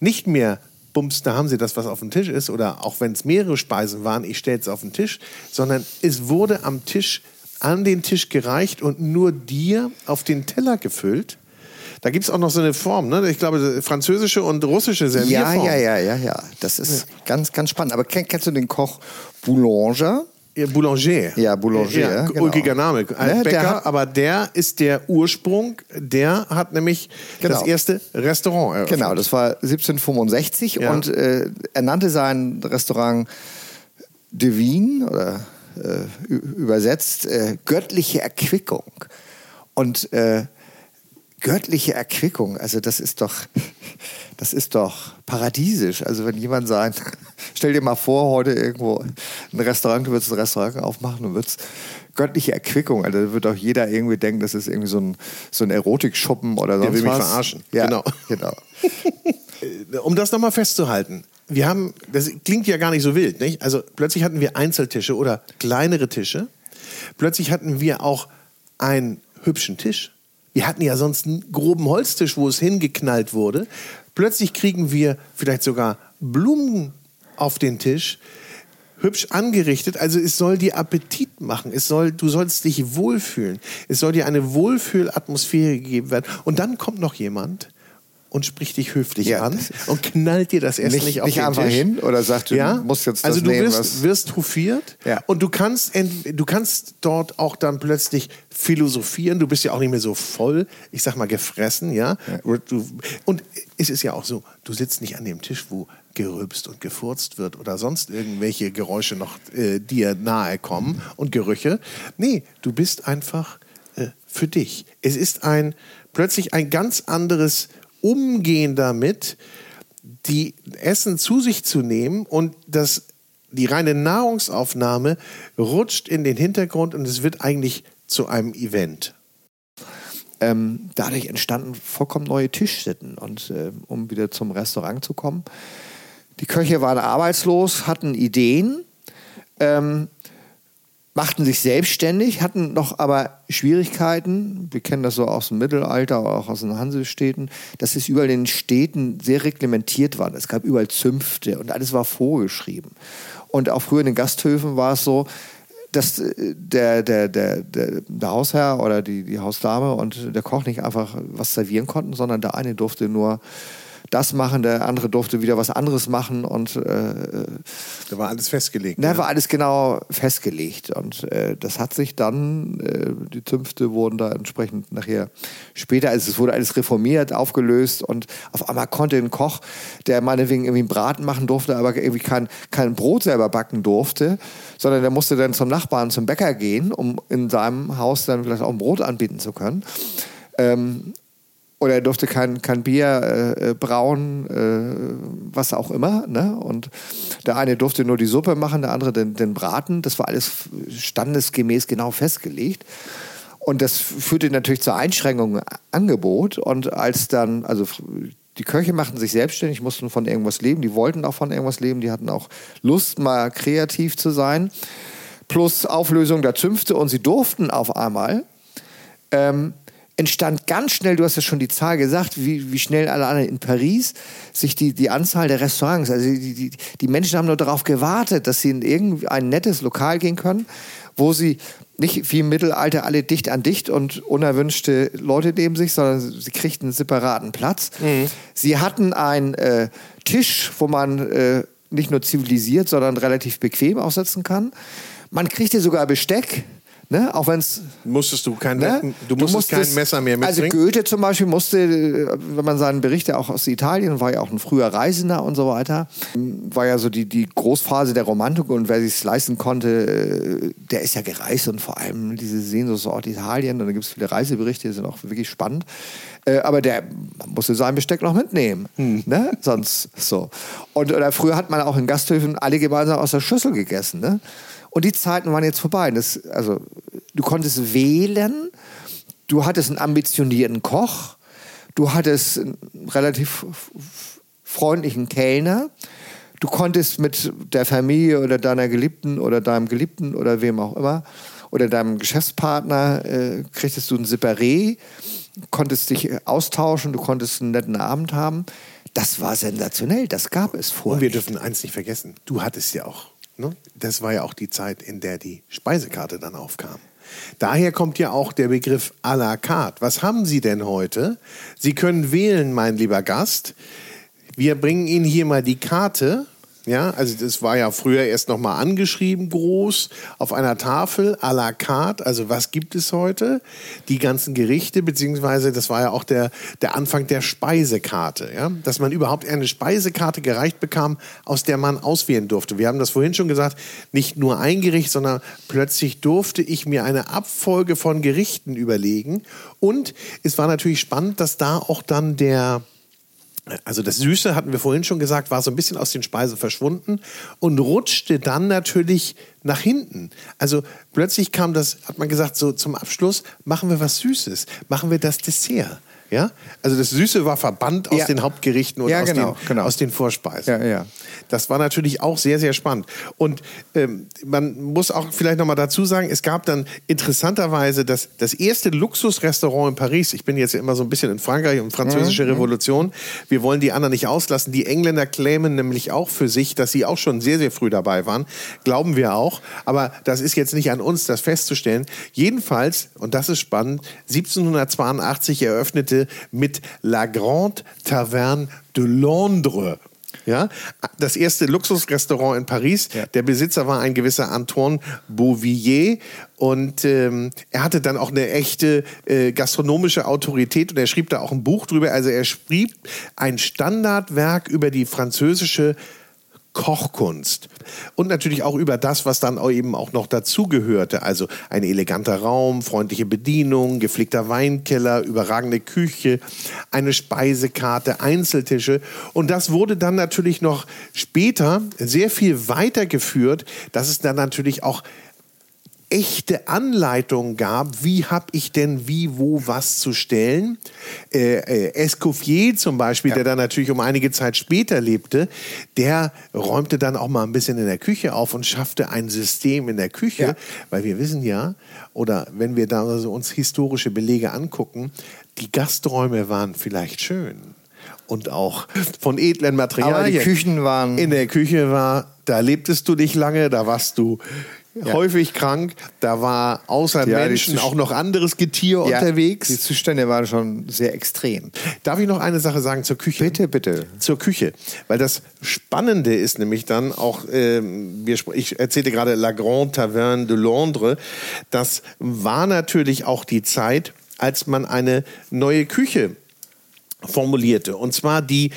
Nicht mehr bums, da haben sie das, was auf dem Tisch ist, oder auch wenn es mehrere Speisen waren, ich stelle es auf den Tisch, sondern es wurde am Tisch, an den Tisch gereicht und nur dir auf den Teller gefüllt. Da gibt es auch noch so eine Form, ne? Ich glaube, französische und russische Servierform. Ja, ja, ja, ja, ja. Das ist ja. ganz, ganz spannend. Aber kennst du den Koch Boulanger? Ja, Boulanger. Ja, Boulanger. Ja, genau. Ulkiger Name. Ein ne, Bäcker, hat, aber der ist der Ursprung. Der hat nämlich genau. das erste Restaurant eröffnet. Genau, das war 1765 ja. und äh, er nannte sein Restaurant Divine oder äh, übersetzt äh, göttliche Erquickung. Und äh, göttliche Erquickung, also das ist doch, [laughs] das ist doch paradiesisch. Also wenn jemand sagt, [laughs] stell dir mal vor, heute irgendwo ein Restaurant, du würdest ein Restaurant aufmachen und würdest göttliche Erquickung, also da wird auch jeder irgendwie denken, das ist irgendwie so ein, so ein Erotikschuppen oder sonst Der will was. mich verarschen. Ja, genau. [laughs] genau. um das nochmal festzuhalten, wir haben, das klingt ja gar nicht so wild, nicht? Also plötzlich hatten wir Einzeltische oder kleinere Tische. Plötzlich hatten wir auch einen hübschen Tisch. Wir hatten ja sonst einen groben Holztisch, wo es hingeknallt wurde. Plötzlich kriegen wir vielleicht sogar Blumen auf den Tisch, hübsch angerichtet. Also es soll dir Appetit machen. Es soll, du sollst dich wohlfühlen. Es soll dir eine Wohlfühlatmosphäre gegeben werden. Und dann kommt noch jemand und spricht dich höflich Ja, an und knallt dir das Essen Nicht- nicht, auf nicht den einfach Tisch. hin oder sagt, du ja? musst jetzt das Also du nehmen, wirst, was- wirst hofiert Ja. und du kannst, du kannst dort auch dann plötzlich philosophieren. Du bist ja auch nicht mehr so voll, ich sag mal, gefressen, ja. Du, und es ist ja auch so, du sitzt nicht an dem Tisch, wo gerülpst und gefurzt wird oder sonst irgendwelche Geräusche noch äh, dir nahe kommen und Gerüche. Nee, du bist einfach äh, für dich. Es ist ein plötzlich ein ganz anderes Umgehen damit, die Essen zu sich zu nehmen und das, die reine Nahrungsaufnahme rutscht in den Hintergrund und es wird eigentlich zu einem Event. ähm, dadurch entstanden vollkommen neue Tischsitten. Und äh, um wieder zum Restaurant zu kommen, die Köche waren arbeitslos, hatten Ideen, ähm, machten sich selbstständig, hatten noch aber Schwierigkeiten. Wir kennen das so aus dem Mittelalter, auch aus den Hansestädten, dass es überall in den Städten sehr reglementiert war. Es gab überall Zünfte und alles war vorgeschrieben. Und auch früher in den Gasthöfen war es so, dass äh, der, der, der, der, Hausherr oder die, die Hausdame und der Koch nicht einfach was servieren konnten, sondern der eine durfte nur das machen, der andere durfte wieder was anderes machen und äh, Da war alles festgelegt. da ja. war alles genau festgelegt. Und äh, das hat sich dann, äh, die Zünfte wurden da entsprechend nachher später, also es wurde alles reformiert, aufgelöst und auf einmal konnte ein Koch, der meinetwegen irgendwie einen Braten machen durfte, aber irgendwie kein, kein Brot selber backen durfte, sondern der musste dann zum Nachbarn, zum Bäcker gehen, um in seinem Haus dann vielleicht auch ein Brot anbieten zu können. Ähm, oder er durfte kein, kein Bier äh, äh, brauen, äh, was auch immer. Ne? Und der eine durfte nur die Suppe machen, der andere den, den Braten. Das war alles standesgemäß genau festgelegt. Und das führte natürlich zur Einschränkung im Angebot. Und als dann, also die Köche machten sich selbstständig, mussten von irgendwas leben, die wollten auch von irgendwas leben, die hatten auch Lust, mal kreativ zu sein. Plus Auflösung der Zünfte und sie durften auf einmal ähm, entstand ganz schnell, du hast ja schon die Zahl gesagt, wie, wie schnell alleine in Paris sich die, die Anzahl der Restaurants, also die, die, die Menschen haben nur darauf gewartet, dass sie in irgendein nettes Lokal gehen können, wo sie nicht wie im Mittelalter alle dicht an dicht und unerwünschte Leute neben sich, sondern sie kriegten einen separaten Platz. Sie hatten einen äh, Tisch, wo man äh, nicht nur zivilisiert, sondern relativ bequem aufsetzen kann. Man kriegte sogar Besteck, ne? auch wenn es Musstest du kein, Ne? du musstest kein Messer mehr Also mitbringen. Goethe zum Beispiel musste, äh, wenn man seinen Bericht ja auch aus Italien, war ja auch ein früher Reisender und so weiter, war ja so die, die Großphase der Romantik und wer sich es leisten konnte, äh, der ist ja gereist und vor allem diese Sehnsuchtsort Italien, und da gibt es viele Reiseberichte, die sind auch wirklich spannend. Äh, Aber der musste sein Besteck noch mitnehmen, Hm. ne? sonst so. Und oder früher hat man auch in Gasthöfen alle gemeinsam aus der Schüssel gegessen. Ne? Und die Zeiten waren jetzt vorbei. Das, also, du konntest wählen, du hattest einen ambitionierten Koch, du hattest einen relativ freundlichen Kellner, du konntest mit der Familie oder deiner Geliebten oder deinem Geliebten oder wem auch immer oder deinem Geschäftspartner äh, kriegtest du ein Separé, konntest dich äh, austauschen, du konntest einen netten Abend haben. Das war sensationell, das gab es vorher. Und wir dürfen eins nicht vergessen. Du hattest ja auch, ne? das war ja auch die Zeit, in der die Speisekarte dann aufkam. Daher kommt ja auch der Begriff à la carte. Was haben Sie denn heute? Sie können wählen, mein lieber Gast. Wir bringen Ihnen hier mal die Karte. Ja, also das war ja früher erst noch mal angeschrieben groß auf einer Tafel à la carte. Also was gibt es heute? Die ganzen Gerichte beziehungsweise das war ja auch der der Anfang der Speisekarte, ja, dass man überhaupt eine Speisekarte gereicht bekam, aus der man auswählen durfte. Wir haben das vorhin schon gesagt, nicht nur ein Gericht, sondern plötzlich durfte ich mir eine Abfolge von Gerichten überlegen und es war natürlich spannend, dass da auch dann der also das Süße, hatten wir vorhin schon gesagt, war so ein bisschen aus den Speisen verschwunden und rutschte dann natürlich nach hinten. Also plötzlich kam das, hat man gesagt, so zum Abschluss, machen wir was Süßes, machen wir das Dessert. Ja? Also das Süße war verbannt aus Ja. den Hauptgerichten und Ja, aus, genau, den, genau. aus den Vorspeisen. Ja, ja. Das war natürlich auch sehr, sehr spannend. Und ähm, man muss auch vielleicht nochmal dazu sagen, es gab dann interessanterweise das, das erste Luxusrestaurant in Paris. Ich bin jetzt ja immer so ein bisschen in Frankreich und französische Revolution. Wir wollen die anderen nicht auslassen. Die Engländer claimen nämlich auch für sich, dass sie auch schon sehr, sehr früh dabei waren. Glauben wir auch. Aber das ist jetzt nicht an uns, das festzustellen. Jedenfalls, und das ist spannend, 1782 eröffnete mit La Grande Taverne de Londres. Ja, das erste Luxusrestaurant in Paris. Ja. Der Besitzer war ein gewisser Antoine Beauvillier und ähm, er hatte dann auch eine echte äh, gastronomische Autorität und er schrieb da auch ein Buch drüber. Also er schrieb ein Standardwerk über die französische Kochkunst. Und natürlich auch über das, was dann eben auch noch dazugehörte. Also ein eleganter Raum, freundliche Bedienung, gepflegter Weinkeller, überragende Küche, eine Speisekarte, Einzeltische. Und das wurde dann natürlich noch später sehr viel weitergeführt, dass es dann natürlich auch echte Anleitung gab, wie habe ich denn wie, wo, was zu stellen. Äh, äh, Escoffier zum Beispiel, ja. der dann natürlich um einige Zeit später lebte, der räumte dann auch mal ein bisschen in der Küche auf und schaffte ein System in der Küche, ja. weil wir wissen ja, oder wenn wir da also uns historische Belege angucken, die Gasträume waren vielleicht schön und auch von edlen Materialien. Aber die Küchen waren. In der Küche war, da lebtest du nicht lange, da warst du ja. häufig krank. Da war außer ja, Menschen auch noch anderes Getier ja, unterwegs. Die Zustände waren schon sehr extrem. Darf ich noch eine Sache sagen zur Küche? Bitte, bitte. Zur Küche. Weil das Spannende ist nämlich dann auch, äh, wir, ich erzählte gerade La Grande Taverne de Londres, das war natürlich auch die Zeit, als man eine neue Küche formulierte. Und zwar die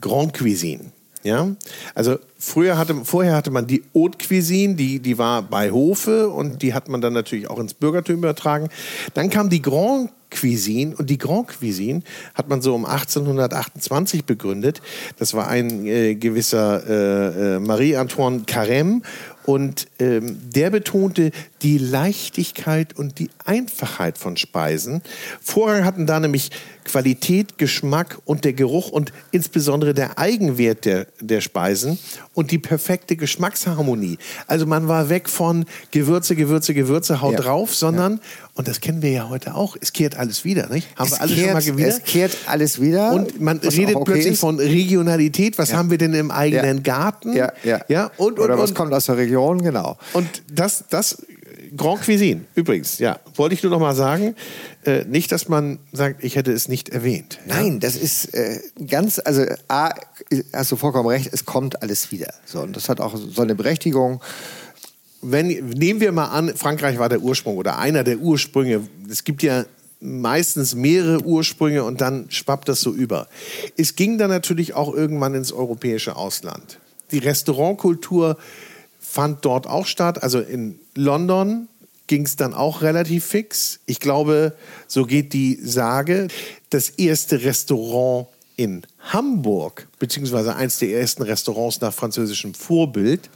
Grande Cuisine. Ja, also früher hatte, vorher hatte man die Haute Cuisine, die, die war bei Hofe und die hat man dann natürlich auch ins Bürgertum übertragen. Dann kam die Grand Cuisine und die Grand Cuisine hat man so um 1828 begründet. Das war ein äh, gewisser äh, äh, Marie-Antoine Carême und ähm, der betonte die Leichtigkeit und die Einfachheit von Speisen. Vorrang hatten da nämlich Qualität, Geschmack und der Geruch und insbesondere der Eigenwert der, der Speisen und die perfekte Geschmacksharmonie. Also man war weg von Gewürze, Gewürze, Gewürze, haut ja. drauf, sondern, ja. und das kennen wir ja heute auch, es kehrt alles wieder, nicht? Haben es wir alles kehrt, schon mal gewidert? Es kehrt alles wieder. Und man redet okay plötzlich ist. von Regionalität. Was ja. haben wir denn im eigenen Garten? Ja, ja. ja und, und, Oder was und, kommt aus der Region, genau. Und das, das Grand Cuisine, übrigens, ja, wollte ich nur noch mal sagen. Äh, nicht, dass man sagt, ich hätte es nicht erwähnt. Ja? Nein, das ist äh, ganz, also A, hast du vollkommen recht, es kommt alles wieder. So, und das hat auch so eine Berechtigung. Wenn, nehmen wir mal an, Frankreich war der Ursprung oder einer der Ursprünge. Es gibt ja meistens mehrere Ursprünge und dann schwappt das so über. Es ging dann natürlich auch irgendwann ins europäische Ausland. Die Restaurantkultur fand dort auch statt. Also in London ging es dann auch relativ fix. Ich glaube, so geht die Sage. Das erste Restaurant in Hamburg, beziehungsweise eines der ersten Restaurants nach französischem Vorbild,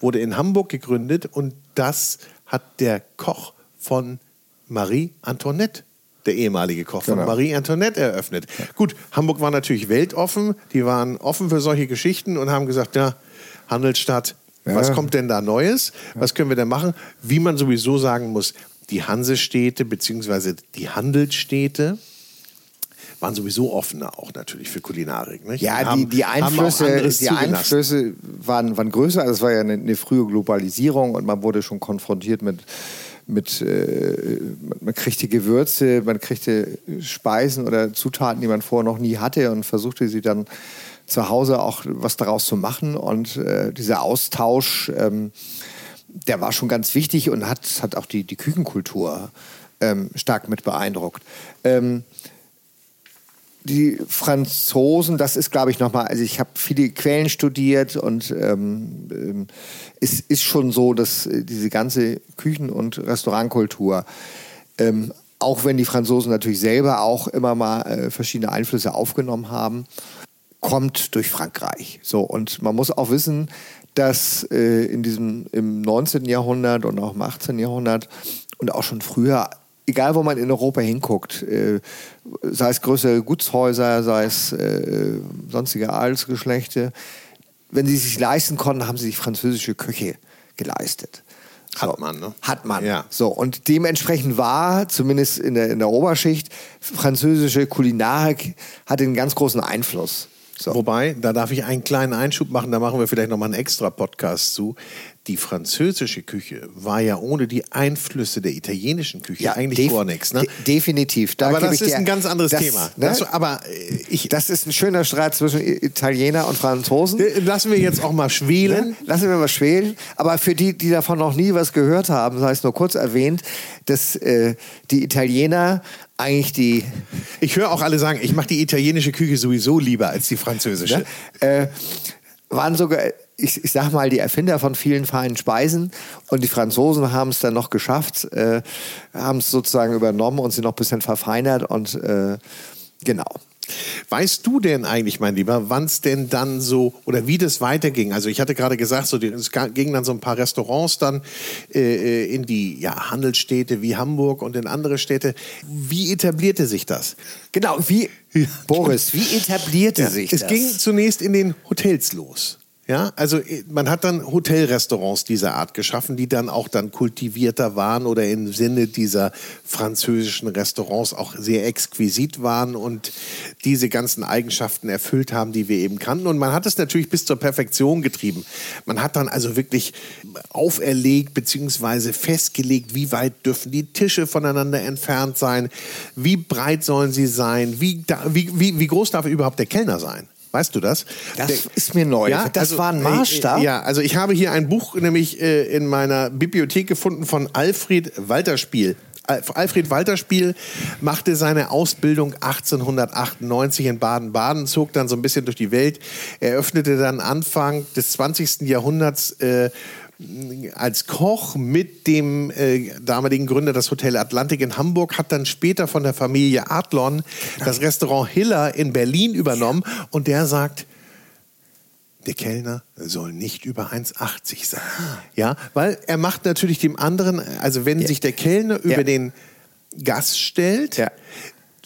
wurde in Hamburg gegründet und das hat der Koch von Marie Antoinette der ehemalige Koch von genau. Marie Antoinette eröffnet. Ja. Gut, Hamburg war natürlich weltoffen, die waren offen für solche Geschichten und haben gesagt, ja, Handelsstadt, ja. Was kommt denn da Neues? Was können wir denn machen? Wie man sowieso sagen muss, die Hansestädte bzw. die Handelsstädte waren sowieso offener auch natürlich für Kulinarik. Nicht? Ja, die, haben, die, Einflüsse, die Einflüsse waren, waren größer. Also es war ja eine, eine, frühe Globalisierung und man wurde schon konfrontiert mit, mit äh, man kriegte Gewürze, man kriegte Speisen oder Zutaten, die man vorher noch nie hatte und versuchte sie dann zu Hause auch was daraus zu machen. Und äh, dieser Austausch, ähm, der war schon ganz wichtig und hat, hat auch die, die Küchenkultur ähm, stark mit beeindruckt. Ähm, die Franzosen, das ist, glaube ich, nochmal, also ich habe viele Quellen studiert und ähm, ähm, es ist schon so, dass äh, diese ganze Küchen- und Restaurantkultur, ähm, auch wenn die Franzosen natürlich selber auch immer mal äh, verschiedene Einflüsse aufgenommen haben, kommt durch Frankreich. So, und man muss auch wissen, dass äh, in diesem, im 19. Jahrhundert und auch im 18. Jahrhundert und auch schon früher, egal wo man in Europa hinguckt, äh, sei es größere Gutshäuser, sei es äh, sonstige Adelsgeschlechte, wenn sie sich leisten konnten, haben sie sich französische Köche geleistet. So. Hat man, ne? Hat man. Ja. So, und dementsprechend war, zumindest in der, in der Oberschicht, französische Kulinarik hatte einen ganz großen Einfluss. So. Wobei, da darf ich einen kleinen Einschub machen, da machen wir vielleicht nochmal einen extra Podcast zu. die französische Küche war ja ohne die Einflüsse der italienischen Küche ja, eigentlich gar nichts. Ne? De definitiv. Da aber das ist ein ganz anderes das, Thema. Ne? Das, aber äh, ich, das ist ein schöner Streit zwischen Italiener und Franzosen. Lassen wir jetzt auch mal schwelen. Ne? Lassen wir mal schwelen. Aber für die, die davon noch nie was gehört haben, sei es nur kurz erwähnt, dass äh, die Italiener eigentlich die. Ich höre auch alle sagen, ich mache die italienische Küche sowieso lieber als die französische. Ne? Äh, waren sogar ich, ich sag mal, die Erfinder von vielen feinen Speisen und die Franzosen haben es dann noch geschafft, äh, haben es sozusagen übernommen und sie noch ein bisschen verfeinert und äh, genau. Weißt du denn eigentlich, mein Lieber, wann es denn dann so oder wie das weiterging? Also ich hatte gerade gesagt, so, es gingen dann so ein paar Restaurants dann äh, in die ja, Handelsstädte wie Hamburg und in andere Städte. Wie etablierte sich das? Genau, wie Boris, wie etablierte ja, sich es das? Es ging zunächst in den Hotels los. Ja, also äh, man hat dann Hotelrestaurants dieser Art geschaffen, die dann auch dann kultivierter waren oder im Sinne dieser französischen Restaurants auch sehr exquisit waren und diese ganzen Eigenschaften erfüllt haben, die wir eben kannten. Und man hat es natürlich bis zur Perfektion getrieben. Man hat dann also wirklich auferlegt bzw. festgelegt, wie weit dürfen die Tische voneinander entfernt sein, wie breit sollen sie sein, wie, wie, wie, wie groß darf überhaupt der Kellner sein. Weißt du das? Das Der, ist mir neu. Ja, das also, war ein Maßstab. Äh, ja, also ich habe hier ein Buch nämlich äh, in meiner Bibliothek gefunden von Alfred Walterspiel. Alfred Walterspiel machte seine Ausbildung 1898 in Baden-Baden, zog dann so ein bisschen durch die Welt, eröffnete dann Anfang des 20. Jahrhunderts äh, als Koch mit dem äh, damaligen Gründer des Hotel Atlantik in Hamburg, hat dann später von der Familie Adlon das Restaurant Hiller in Berlin übernommen und der sagt, der Kellner soll nicht über 1,80 sein. Ja, weil er macht natürlich dem anderen, also wenn ja. sich der Kellner über ja. den Gast stellt, ja.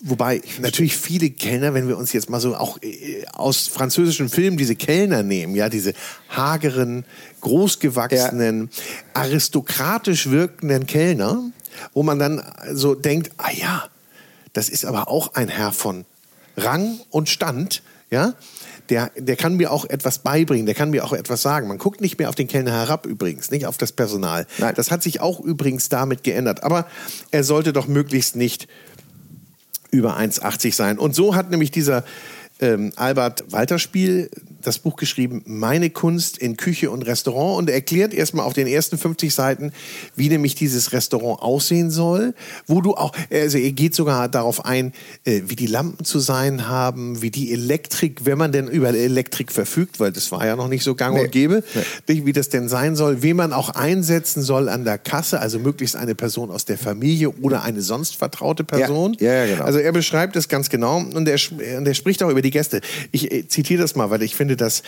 Wobei natürlich viele Kellner, wenn wir uns jetzt mal so auch äh, aus französischen Filmen diese Kellner nehmen, ja, diese hageren, großgewachsenen, ja. aristokratisch wirkenden Kellner, wo man dann so denkt, ah ja, das ist aber auch ein Herr von Rang und Stand, ja, der, der kann mir auch etwas beibringen, der kann mir auch etwas sagen. Man guckt nicht mehr auf den Kellner herab übrigens, nicht auf das Personal. Nein. Das hat sich auch übrigens damit geändert. Aber er sollte doch möglichst nicht über 1,80 sein. Und so hat nämlich dieser ähm, Albert Walterspiel das Buch geschrieben, Meine Kunst in Küche und Restaurant und erklärt erstmal auf den ersten 50 Seiten, wie nämlich dieses Restaurant aussehen soll, wo du auch, also er geht sogar darauf ein, äh, wie die Lampen zu sein haben, wie die Elektrik, wenn man denn über Elektrik verfügt, weil das war ja noch nicht so gang nee. und gäbe, nee. wie das denn sein soll, wen man auch einsetzen soll an der Kasse, also möglichst eine Person aus der Familie oder eine sonst vertraute Person. Ja, ja, genau. Also er beschreibt das ganz genau und er, und er spricht auch über die Gäste. Ich äh, zitiere das mal, weil ich finde das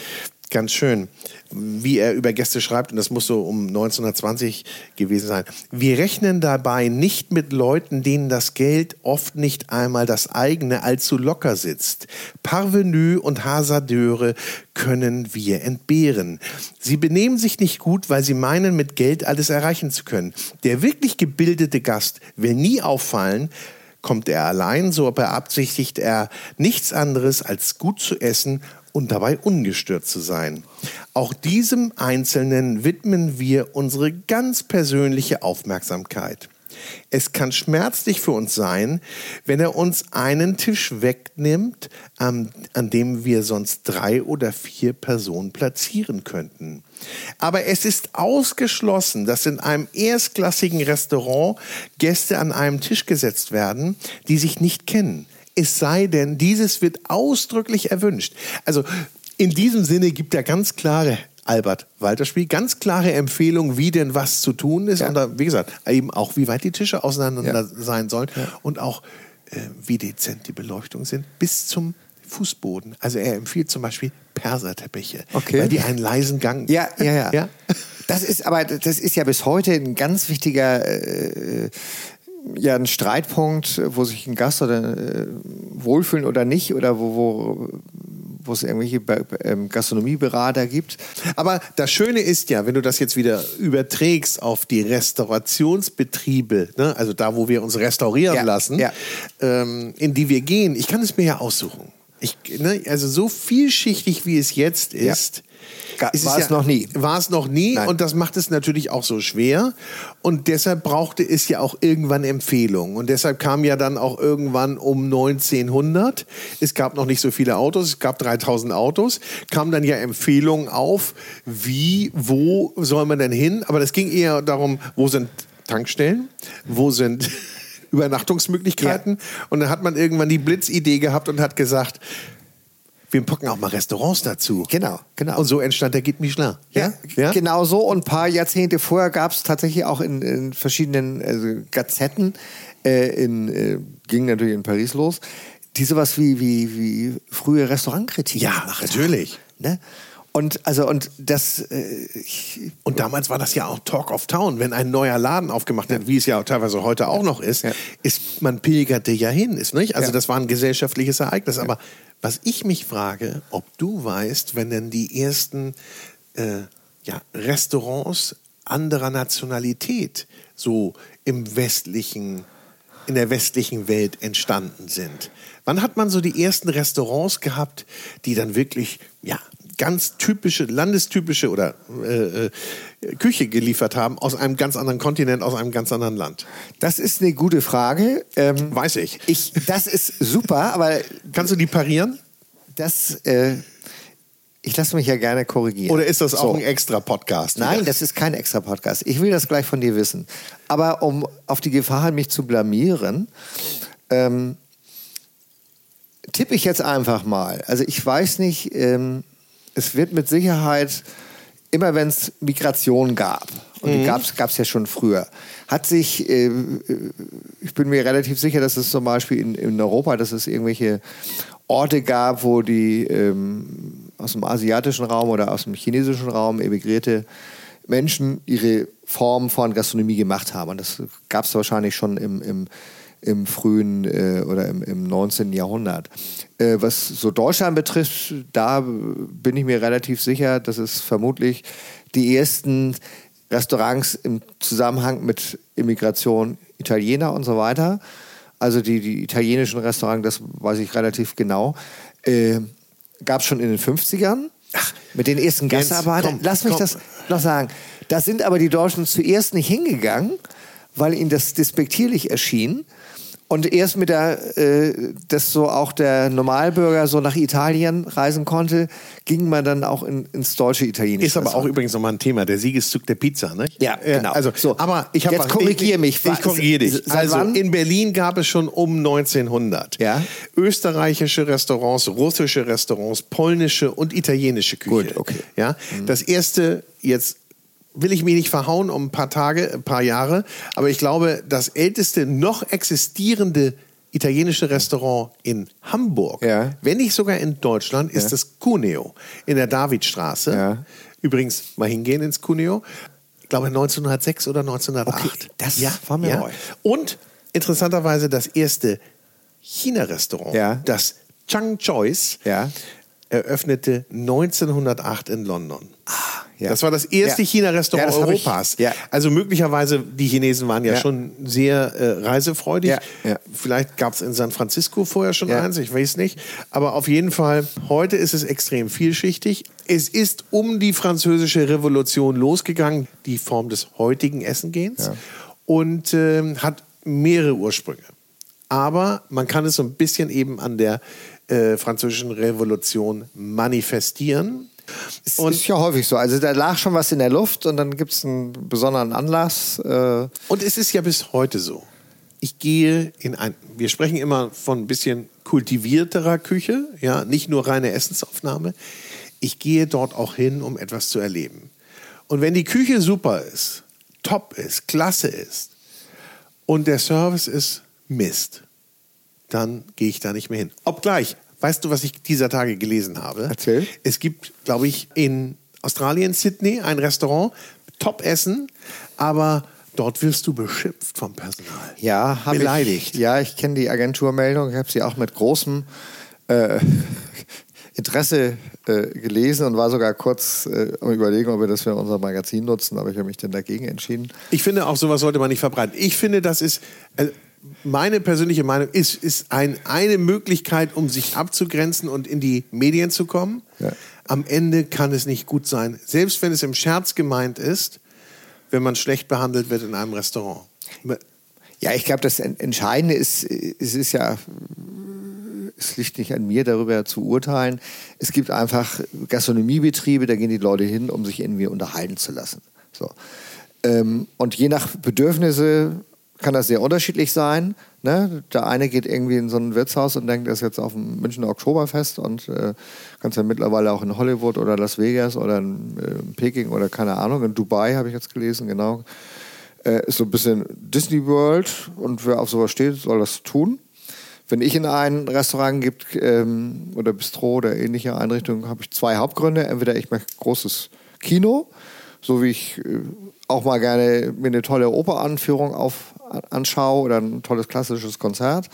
ganz schön, wie er über Gäste schreibt, und das muss so um 1920 gewesen sein. Wir rechnen dabei nicht mit Leuten, denen das Geld oft nicht einmal das eigene allzu locker sitzt. Parvenus und Hasardeure können wir entbehren. Sie benehmen sich nicht gut, weil sie meinen, mit Geld alles erreichen zu können. Der wirklich gebildete Gast will nie auffallen, Kommt er allein, so beabsichtigt er nichts anderes als gut zu essen und dabei ungestört zu sein. Auch diesem Einzelnen widmen wir unsere ganz persönliche Aufmerksamkeit. Es kann schmerzlich für uns sein, wenn er uns einen Tisch wegnimmt, an, an, dem wir sonst drei oder vier Personen platzieren könnten. Aber es ist ausgeschlossen, dass in einem erstklassigen Restaurant Gäste an einem Tisch gesetzt werden, die sich nicht kennen. Es sei denn, dieses wird ausdrücklich erwünscht. Also in diesem Sinne gibt er ganz klare Albert Walter-Spiel. Ganz klare Empfehlung, wie denn was zu tun ist. Ja. Und da, wie gesagt, eben auch, wie weit die Tische auseinander ja. sein sollen. Ja. Und auch, äh, wie dezent die Beleuchtung sind. Bis zum Fußboden. Also er empfiehlt zum Beispiel Perserteppiche, okay. weil die einen leisen Gang. Ja, ja, ja. [laughs] ja? Das ist aber, das ist ja bis heute ein ganz wichtiger äh, ja ein Streitpunkt, wo sich ein Gast oder äh, wohlfühlen oder nicht oder wo, wo wo es irgendwelche ähm, Gastronomieberater gibt. Aber das Schöne ist ja, wenn du das jetzt wieder überträgst auf die Restaurationsbetriebe, ne, also da, wo wir uns restaurieren ja, lassen, ja. Ähm, in die wir gehen, ich kann es mir ja aussuchen. Ich, ne, also so vielschichtig wie es jetzt ist, war es noch nie. War es noch nie Nein. und das macht es natürlich auch so schwer. Und deshalb brauchte es ja auch irgendwann Empfehlungen. Und deshalb kam ja dann auch irgendwann um 1900, es gab noch nicht so viele Autos, es gab 3000 Autos, kamen dann ja Empfehlungen auf, wie, wo soll man denn hin? Aber das ging eher darum, wo sind Tankstellen, wo sind [laughs] Übernachtungsmöglichkeiten. Und dann hat man irgendwann die Blitzidee gehabt und hat gesagt, wir packen auch mal Restaurants dazu. Genau, genau. Und so entstand der Guide Michelin. Ja, genau so. Und ein paar Jahrzehnte vorher gab es tatsächlich auch in, in verschiedenen also Gazetten, äh, in, äh, ging natürlich in Paris los, die sowas wie, wie, wie frühe Restaurantkritik Ja, natürlich. Ne? Und also und das äh, ich, Und damals war das ja auch Talk of Town. Wenn ein neuer Laden aufgemacht hat, wie es ja teilweise heute auch noch ist, Ja. ist man pilgerte ja hin, ist nicht? Also Ja. das war ein gesellschaftliches Ereignis. Aber was ich mich frage, ob du weißt, wenn denn die ersten äh, ja, Restaurants anderer Nationalität so im westlichen in der westlichen Welt entstanden sind. Wann hat man so die ersten Restaurants gehabt, die dann wirklich ja ganz typische, landestypische oder äh, äh, Küche geliefert haben aus einem ganz anderen Kontinent, aus einem ganz anderen Land? das ist eine gute Frage. Ähm, Weiß ich. ich, das ist super, aber Kannst du die parieren? das äh, ich lasse mich ja gerne korrigieren. Oder ist das auch So. ein extra Podcast? Nein, das ist kein extra Podcast. Ich will das gleich von dir wissen. Aber um auf die Gefahr hin, mich zu blamieren, ähm, tippe ich jetzt einfach mal. Also ich weiß nicht, ähm, es wird mit Sicherheit, immer wenn es Migration gab, und die gab es ja schon früher, hat sich, äh, ich bin mir relativ sicher, dass es zum Beispiel in, in Europa, dass es irgendwelche Orte gab, wo die ähm, aus dem asiatischen Raum oder aus dem chinesischen Raum emigrierte Menschen ihre Form von Gastronomie gemacht haben. Und das gab es wahrscheinlich schon im, im, im frühen äh, oder im, im 19. Jahrhundert. Äh, was so Deutschland betrifft, da bin ich mir relativ sicher, dass es vermutlich die ersten Restaurants im Zusammenhang mit Immigration Italiener und so weiter, also die, die italienischen Restaurants, das weiß ich relativ genau, äh, gab es schon in den 50ern. mit den ersten Jens, Gastarbeitern. komm, Lass mich komm. das noch sagen. Da sind aber die Deutschen zuerst nicht hingegangen, weil ihnen das despektierlich erschien. Und erst mit der, äh, dass so auch der Normalbürger so nach Italien reisen konnte, ging man dann auch in, ins deutsche Italienische. Ist aber auch übrigens nochmal ein Thema, der Siegeszug der Pizza, ne? Ja, genau. Also, So, aber ich habe jetzt korrigier ich, mich. Ich, ich korrigiere dich. Also wann? in Berlin gab es schon um 1900 Ja. österreichische Restaurants, russische Restaurants, polnische und italienische Küche. Gut, okay. Ja, das erste jetzt will ich mich nicht verhauen um ein paar Tage, ein paar Jahre, aber ich glaube, das älteste noch existierende italienische Restaurant in Hamburg, Ja. wenn nicht sogar in Deutschland, ist Ja. das Cuneo in der Davidstraße. Ja. Übrigens mal hingehen ins Cuneo. Ich glaube 1906 oder 1908. Okay, das war mir neu. Und interessanterweise das erste China-Restaurant, Ja. das Chang Choi's, Ja. Eröffnete 1908 in London. ja. Das war das erste Ja. China-Restaurant Ja, ich- Europas. ja. Also möglicherweise, die Chinesen waren ja, schon sehr äh, reisefreudig. Vielleicht gab es in San Francisco vorher schon eins, ich weiß nicht. Aber auf jeden Fall, heute ist es extrem vielschichtig. Es ist um die französische Revolution losgegangen, die Form des heutigen Essengehens. Und ähm, hat mehrere Ursprünge. Aber man kann es so ein bisschen eben an der äh, französischen Revolution manifestieren. Es ist ja häufig so. Also da lag schon was in der Luft und dann gibt es einen besonderen Anlass. Äh, Und es ist ja bis heute so. Ich gehe in ein, wir sprechen immer von ein bisschen kultivierterer Küche, ja, nicht nur reine Essensaufnahme. Ich gehe dort auch hin, um etwas zu erleben. Und wenn die Küche super ist, top ist, klasse ist und der Service ist Mist, dann gehe ich da nicht mehr hin. Obgleich, weißt du, was ich dieser Tage gelesen habe? Erzähl. Es gibt, glaube ich, in Australien, Sydney, ein Restaurant, Top-Essen, aber dort wirst du beschimpft vom Personal. ja, habe Beleidigt. Ich, ja, ich kenne die Agenturmeldung. Ich habe sie auch mit großem äh, [laughs] Interesse äh, gelesen und war sogar kurz äh, am überlegen, ob wir das für unser Magazin nutzen, aber ich habe mich dann dagegen entschieden. Ich finde, auch sowas sollte man nicht verbreiten. Ich finde, das ist, äh, meine persönliche Meinung ist, ist ein, eine Möglichkeit, um sich abzugrenzen und in die Medien zu kommen. Ja. Am Ende kann es nicht gut sein, selbst wenn es im Scherz gemeint ist, wenn man schlecht behandelt wird in einem Restaurant. Ja, ich glaube, das Entscheidende ist, es ist ja, es liegt nicht an mir, darüber zu urteilen. Es gibt einfach Gastronomiebetriebe, da gehen die Leute hin, um sich irgendwie unterhalten zu lassen. So. Ähm, und je nach Bedürfnisse kann das sehr unterschiedlich sein. Ne? Der eine geht irgendwie in so ein Wirtshaus und denkt, er ist jetzt auf dem Münchner Oktoberfest und äh, kannst ja mittlerweile auch in Hollywood oder Las Vegas oder in, äh, Peking oder keine Ahnung, in Dubai habe ich jetzt gelesen, genau. Äh, ist so ein bisschen Disney World und wer auf sowas steht, soll das tun. Wenn ich in ein Restaurant gibt ähm, oder Bistro oder ähnliche Einrichtungen, habe ich zwei Hauptgründe. Entweder ich möchte großes Kino, so wie ich äh, auch mal gerne mir eine tolle Operanführung auf, anschaue oder ein tolles klassisches Konzert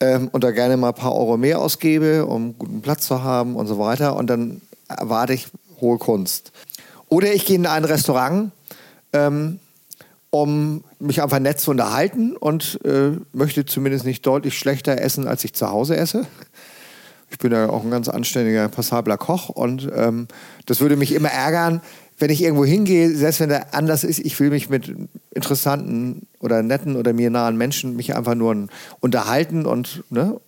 ähm, und da gerne mal ein paar Euro mehr ausgebe, um guten Platz zu haben und so weiter. Und dann erwarte ich hohe Kunst. Oder ich gehe in ein Restaurant, ähm, um mich einfach nett zu unterhalten und äh, möchte zumindest nicht deutlich schlechter essen, als ich zu Hause esse. Ich bin ja auch ein ganz anständiger, passabler Koch und ähm, das würde mich immer ärgern, wenn ich irgendwo hingehe, selbst wenn der anders ist, ich will mich mit interessanten oder netten oder mir nahen Menschen mich einfach nur unterhalten und ne,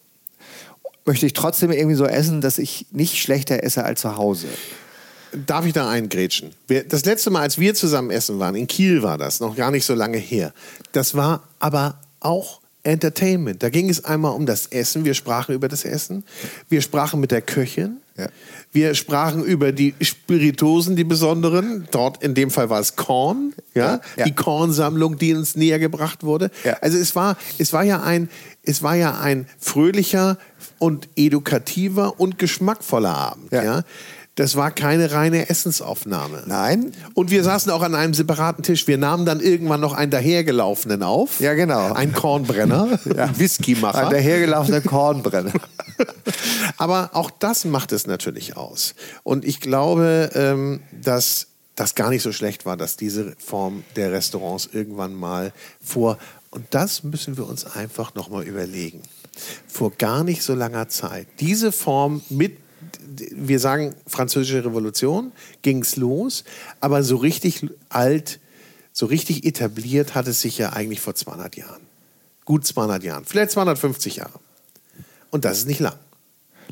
möchte ich trotzdem irgendwie so essen, dass ich nicht schlechter esse als zu Hause. Darf ich da eingrätschen? Das letzte Mal, als wir zusammen essen waren, in Kiel war das, noch gar nicht so lange her. Das war aber auch Entertainment. Da ging es einmal um das Essen. Wir sprachen über das Essen. Wir sprachen mit der Köchin. Ja. Wir sprachen über die Spiritosen, die besonderen. Dort in dem Fall war es Korn, ja, ja. die Kornsammlung, die uns näher gebracht wurde. Ja. Also es war, es war ja ein, es war ja ein fröhlicher und edukativer und geschmackvoller Abend. Ja. Das war keine reine Essensaufnahme. Nein. Und wir saßen auch an einem separaten Tisch. Wir nahmen dann irgendwann noch einen dahergelaufenen auf. Ja, genau. Ein Kornbrenner, [laughs] ja. Whiskymacher. Ein dahergelaufener Kornbrenner. [laughs] Aber auch das macht es natürlich aus. Und ich glaube, ähm, dass das gar nicht so schlecht war, dass diese Form der Restaurants irgendwann mal vor. Und das müssen wir uns einfach nochmal überlegen. Vor gar nicht so langer Zeit. Diese Form mit wir sagen französische Revolution, ging es los, aber so richtig alt, so richtig etabliert hat es sich ja eigentlich vor 200 Jahren. Gut 200 Jahren, vielleicht 250 Jahre. Und das ist nicht lang.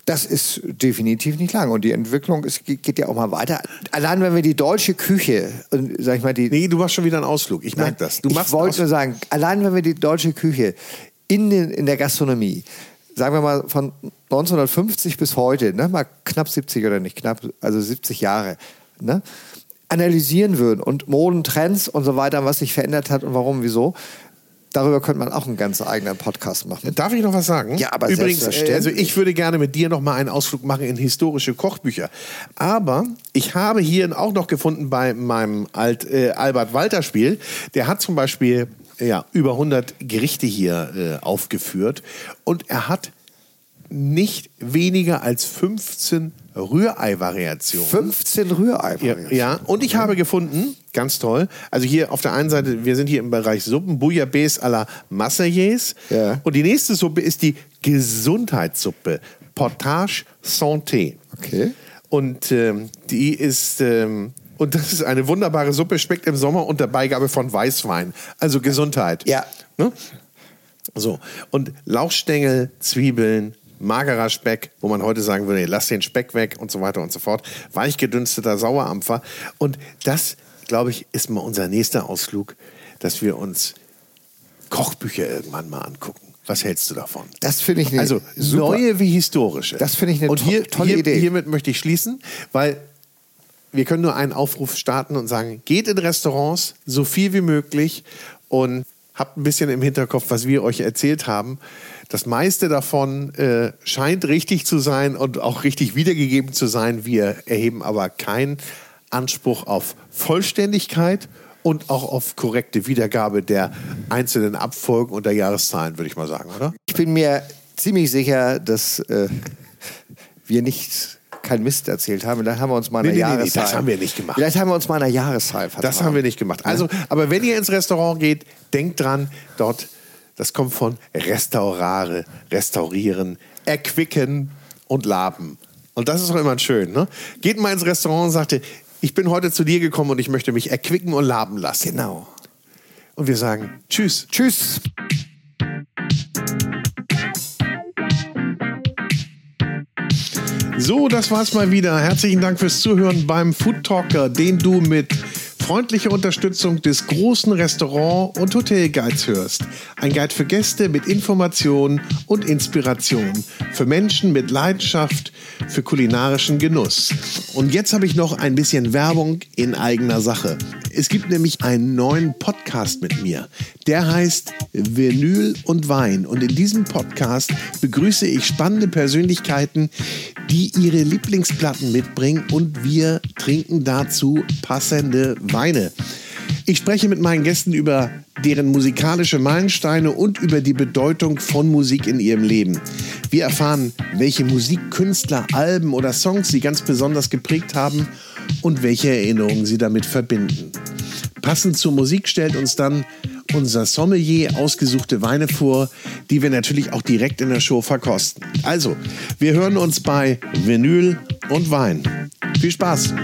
Das ist definitiv nicht lang. Und die Entwicklung ist, geht ja auch mal weiter. Allein wenn wir die deutsche Küche, sag ich mal, die. Nee, du machst schon wieder einen Ausflug. Ich merke das. Du ich wollte nur sagen, allein wenn wir die deutsche Küche in, den, in der Gastronomie sagen wir mal, von 1950 bis heute, ne, mal knapp 70 oder nicht knapp, also 70 Jahre, ne, analysieren würden und Moden, Trends und so weiter, was sich verändert hat und warum, wieso, Darüber könnte man auch einen ganz eigenen Podcast machen. Darf ich noch was sagen? Ja, aber übrigens, äh, also ich würde gerne mit dir noch mal einen Ausflug machen in historische Kochbücher. Aber ich habe hier auch noch gefunden bei meinem Alt, äh, Albert Walter Spiel. Der hat zum Beispiel ja, über 100 Gerichte hier äh, aufgeführt und er hat nicht weniger als 15 Rührei-Variationen. 15 Rührei-Variationen? Ja, ja, und ich habe gefunden, ganz toll, also hier auf der einen Seite, wir sind hier im Bereich Suppen, Bouillabaisse à la Marseillaise. Ja. Und die nächste Suppe ist die Gesundheitssuppe, Portage Santé. Okay. Und ähm, die ist ähm, und das ist eine wunderbare Suppe, schmeckt im Sommer unter Beigabe von Weißwein. Also Gesundheit. Ja. Ne? So. Und Lauchstängel, Zwiebeln, magerer Speck, wo man heute sagen würde, lass den Speck weg und so weiter und so fort. Weichgedünsteter Sauerampfer. Und das, glaube ich, ist mal unser nächster Ausflug, dass wir uns Kochbücher irgendwann mal angucken. Was hältst du davon? Das finde ich eine Also super. neue wie historische. Das finde ich eine und hier, tolle hier, Idee. Hiermit möchte ich schließen, weil wir können nur einen Aufruf starten und sagen, geht in Restaurants so viel wie möglich und habt ein bisschen im Hinterkopf, was wir euch erzählt haben. Das meiste davon äh, scheint richtig zu sein und auch richtig wiedergegeben zu sein. Wir erheben aber keinen Anspruch auf Vollständigkeit und auch auf korrekte Wiedergabe der einzelnen Abfolgen und der Jahreszahlen, würde ich mal sagen, oder? Ich bin mir ziemlich sicher, dass äh, wir nicht keinen Mist erzählt haben. Vielleicht haben wir uns mal eine nee, nee, Jahreszahl. Nee, das haben wir nicht gemacht. Vielleicht haben wir uns mal eine Jahreszahl vertragen. Das haben wir nicht gemacht. Also, aber wenn ihr ins Restaurant geht, denkt dran, dort Das kommt von restaurare, restaurieren, erquicken und laben. Und das ist doch immer schön. Ne? Geht mal ins Restaurant und sagt, ich bin heute zu dir gekommen und ich möchte mich erquicken und laben lassen. Genau. Und wir sagen Tschüss. Tschüss. So, das war's mal wieder. Herzlichen Dank fürs Zuhören beim Food Talker, den du mit freundlicher Unterstützung des großen Restaurant- und Hotelguides hörst. Ein Guide für Gäste mit Informationen und Inspiration. Für Menschen mit Leidenschaft für kulinarischen Genuss. Und jetzt habe ich noch ein bisschen Werbung in eigener Sache. Es gibt nämlich einen neuen Podcast mit mir. Der heißt Vinyl und Wein. Und in diesem Podcast begrüße ich spannende Persönlichkeiten, die ihre Lieblingsplatten mitbringen und wir trinken dazu passende Weine. Ich spreche mit meinen Gästen über deren musikalische Meilensteine und über die Bedeutung von Musik in ihrem Leben. Wir erfahren, welche Musikkünstler, Alben oder Songs sie ganz besonders geprägt haben und welche Erinnerungen sie damit verbinden. Passend zur Musik stellt uns dann unser Sommelier ausgesuchte Weine vor, die wir natürlich auch direkt in der Show verkosten. Also, wir hören uns bei Vinyl und Wein. Viel Spaß!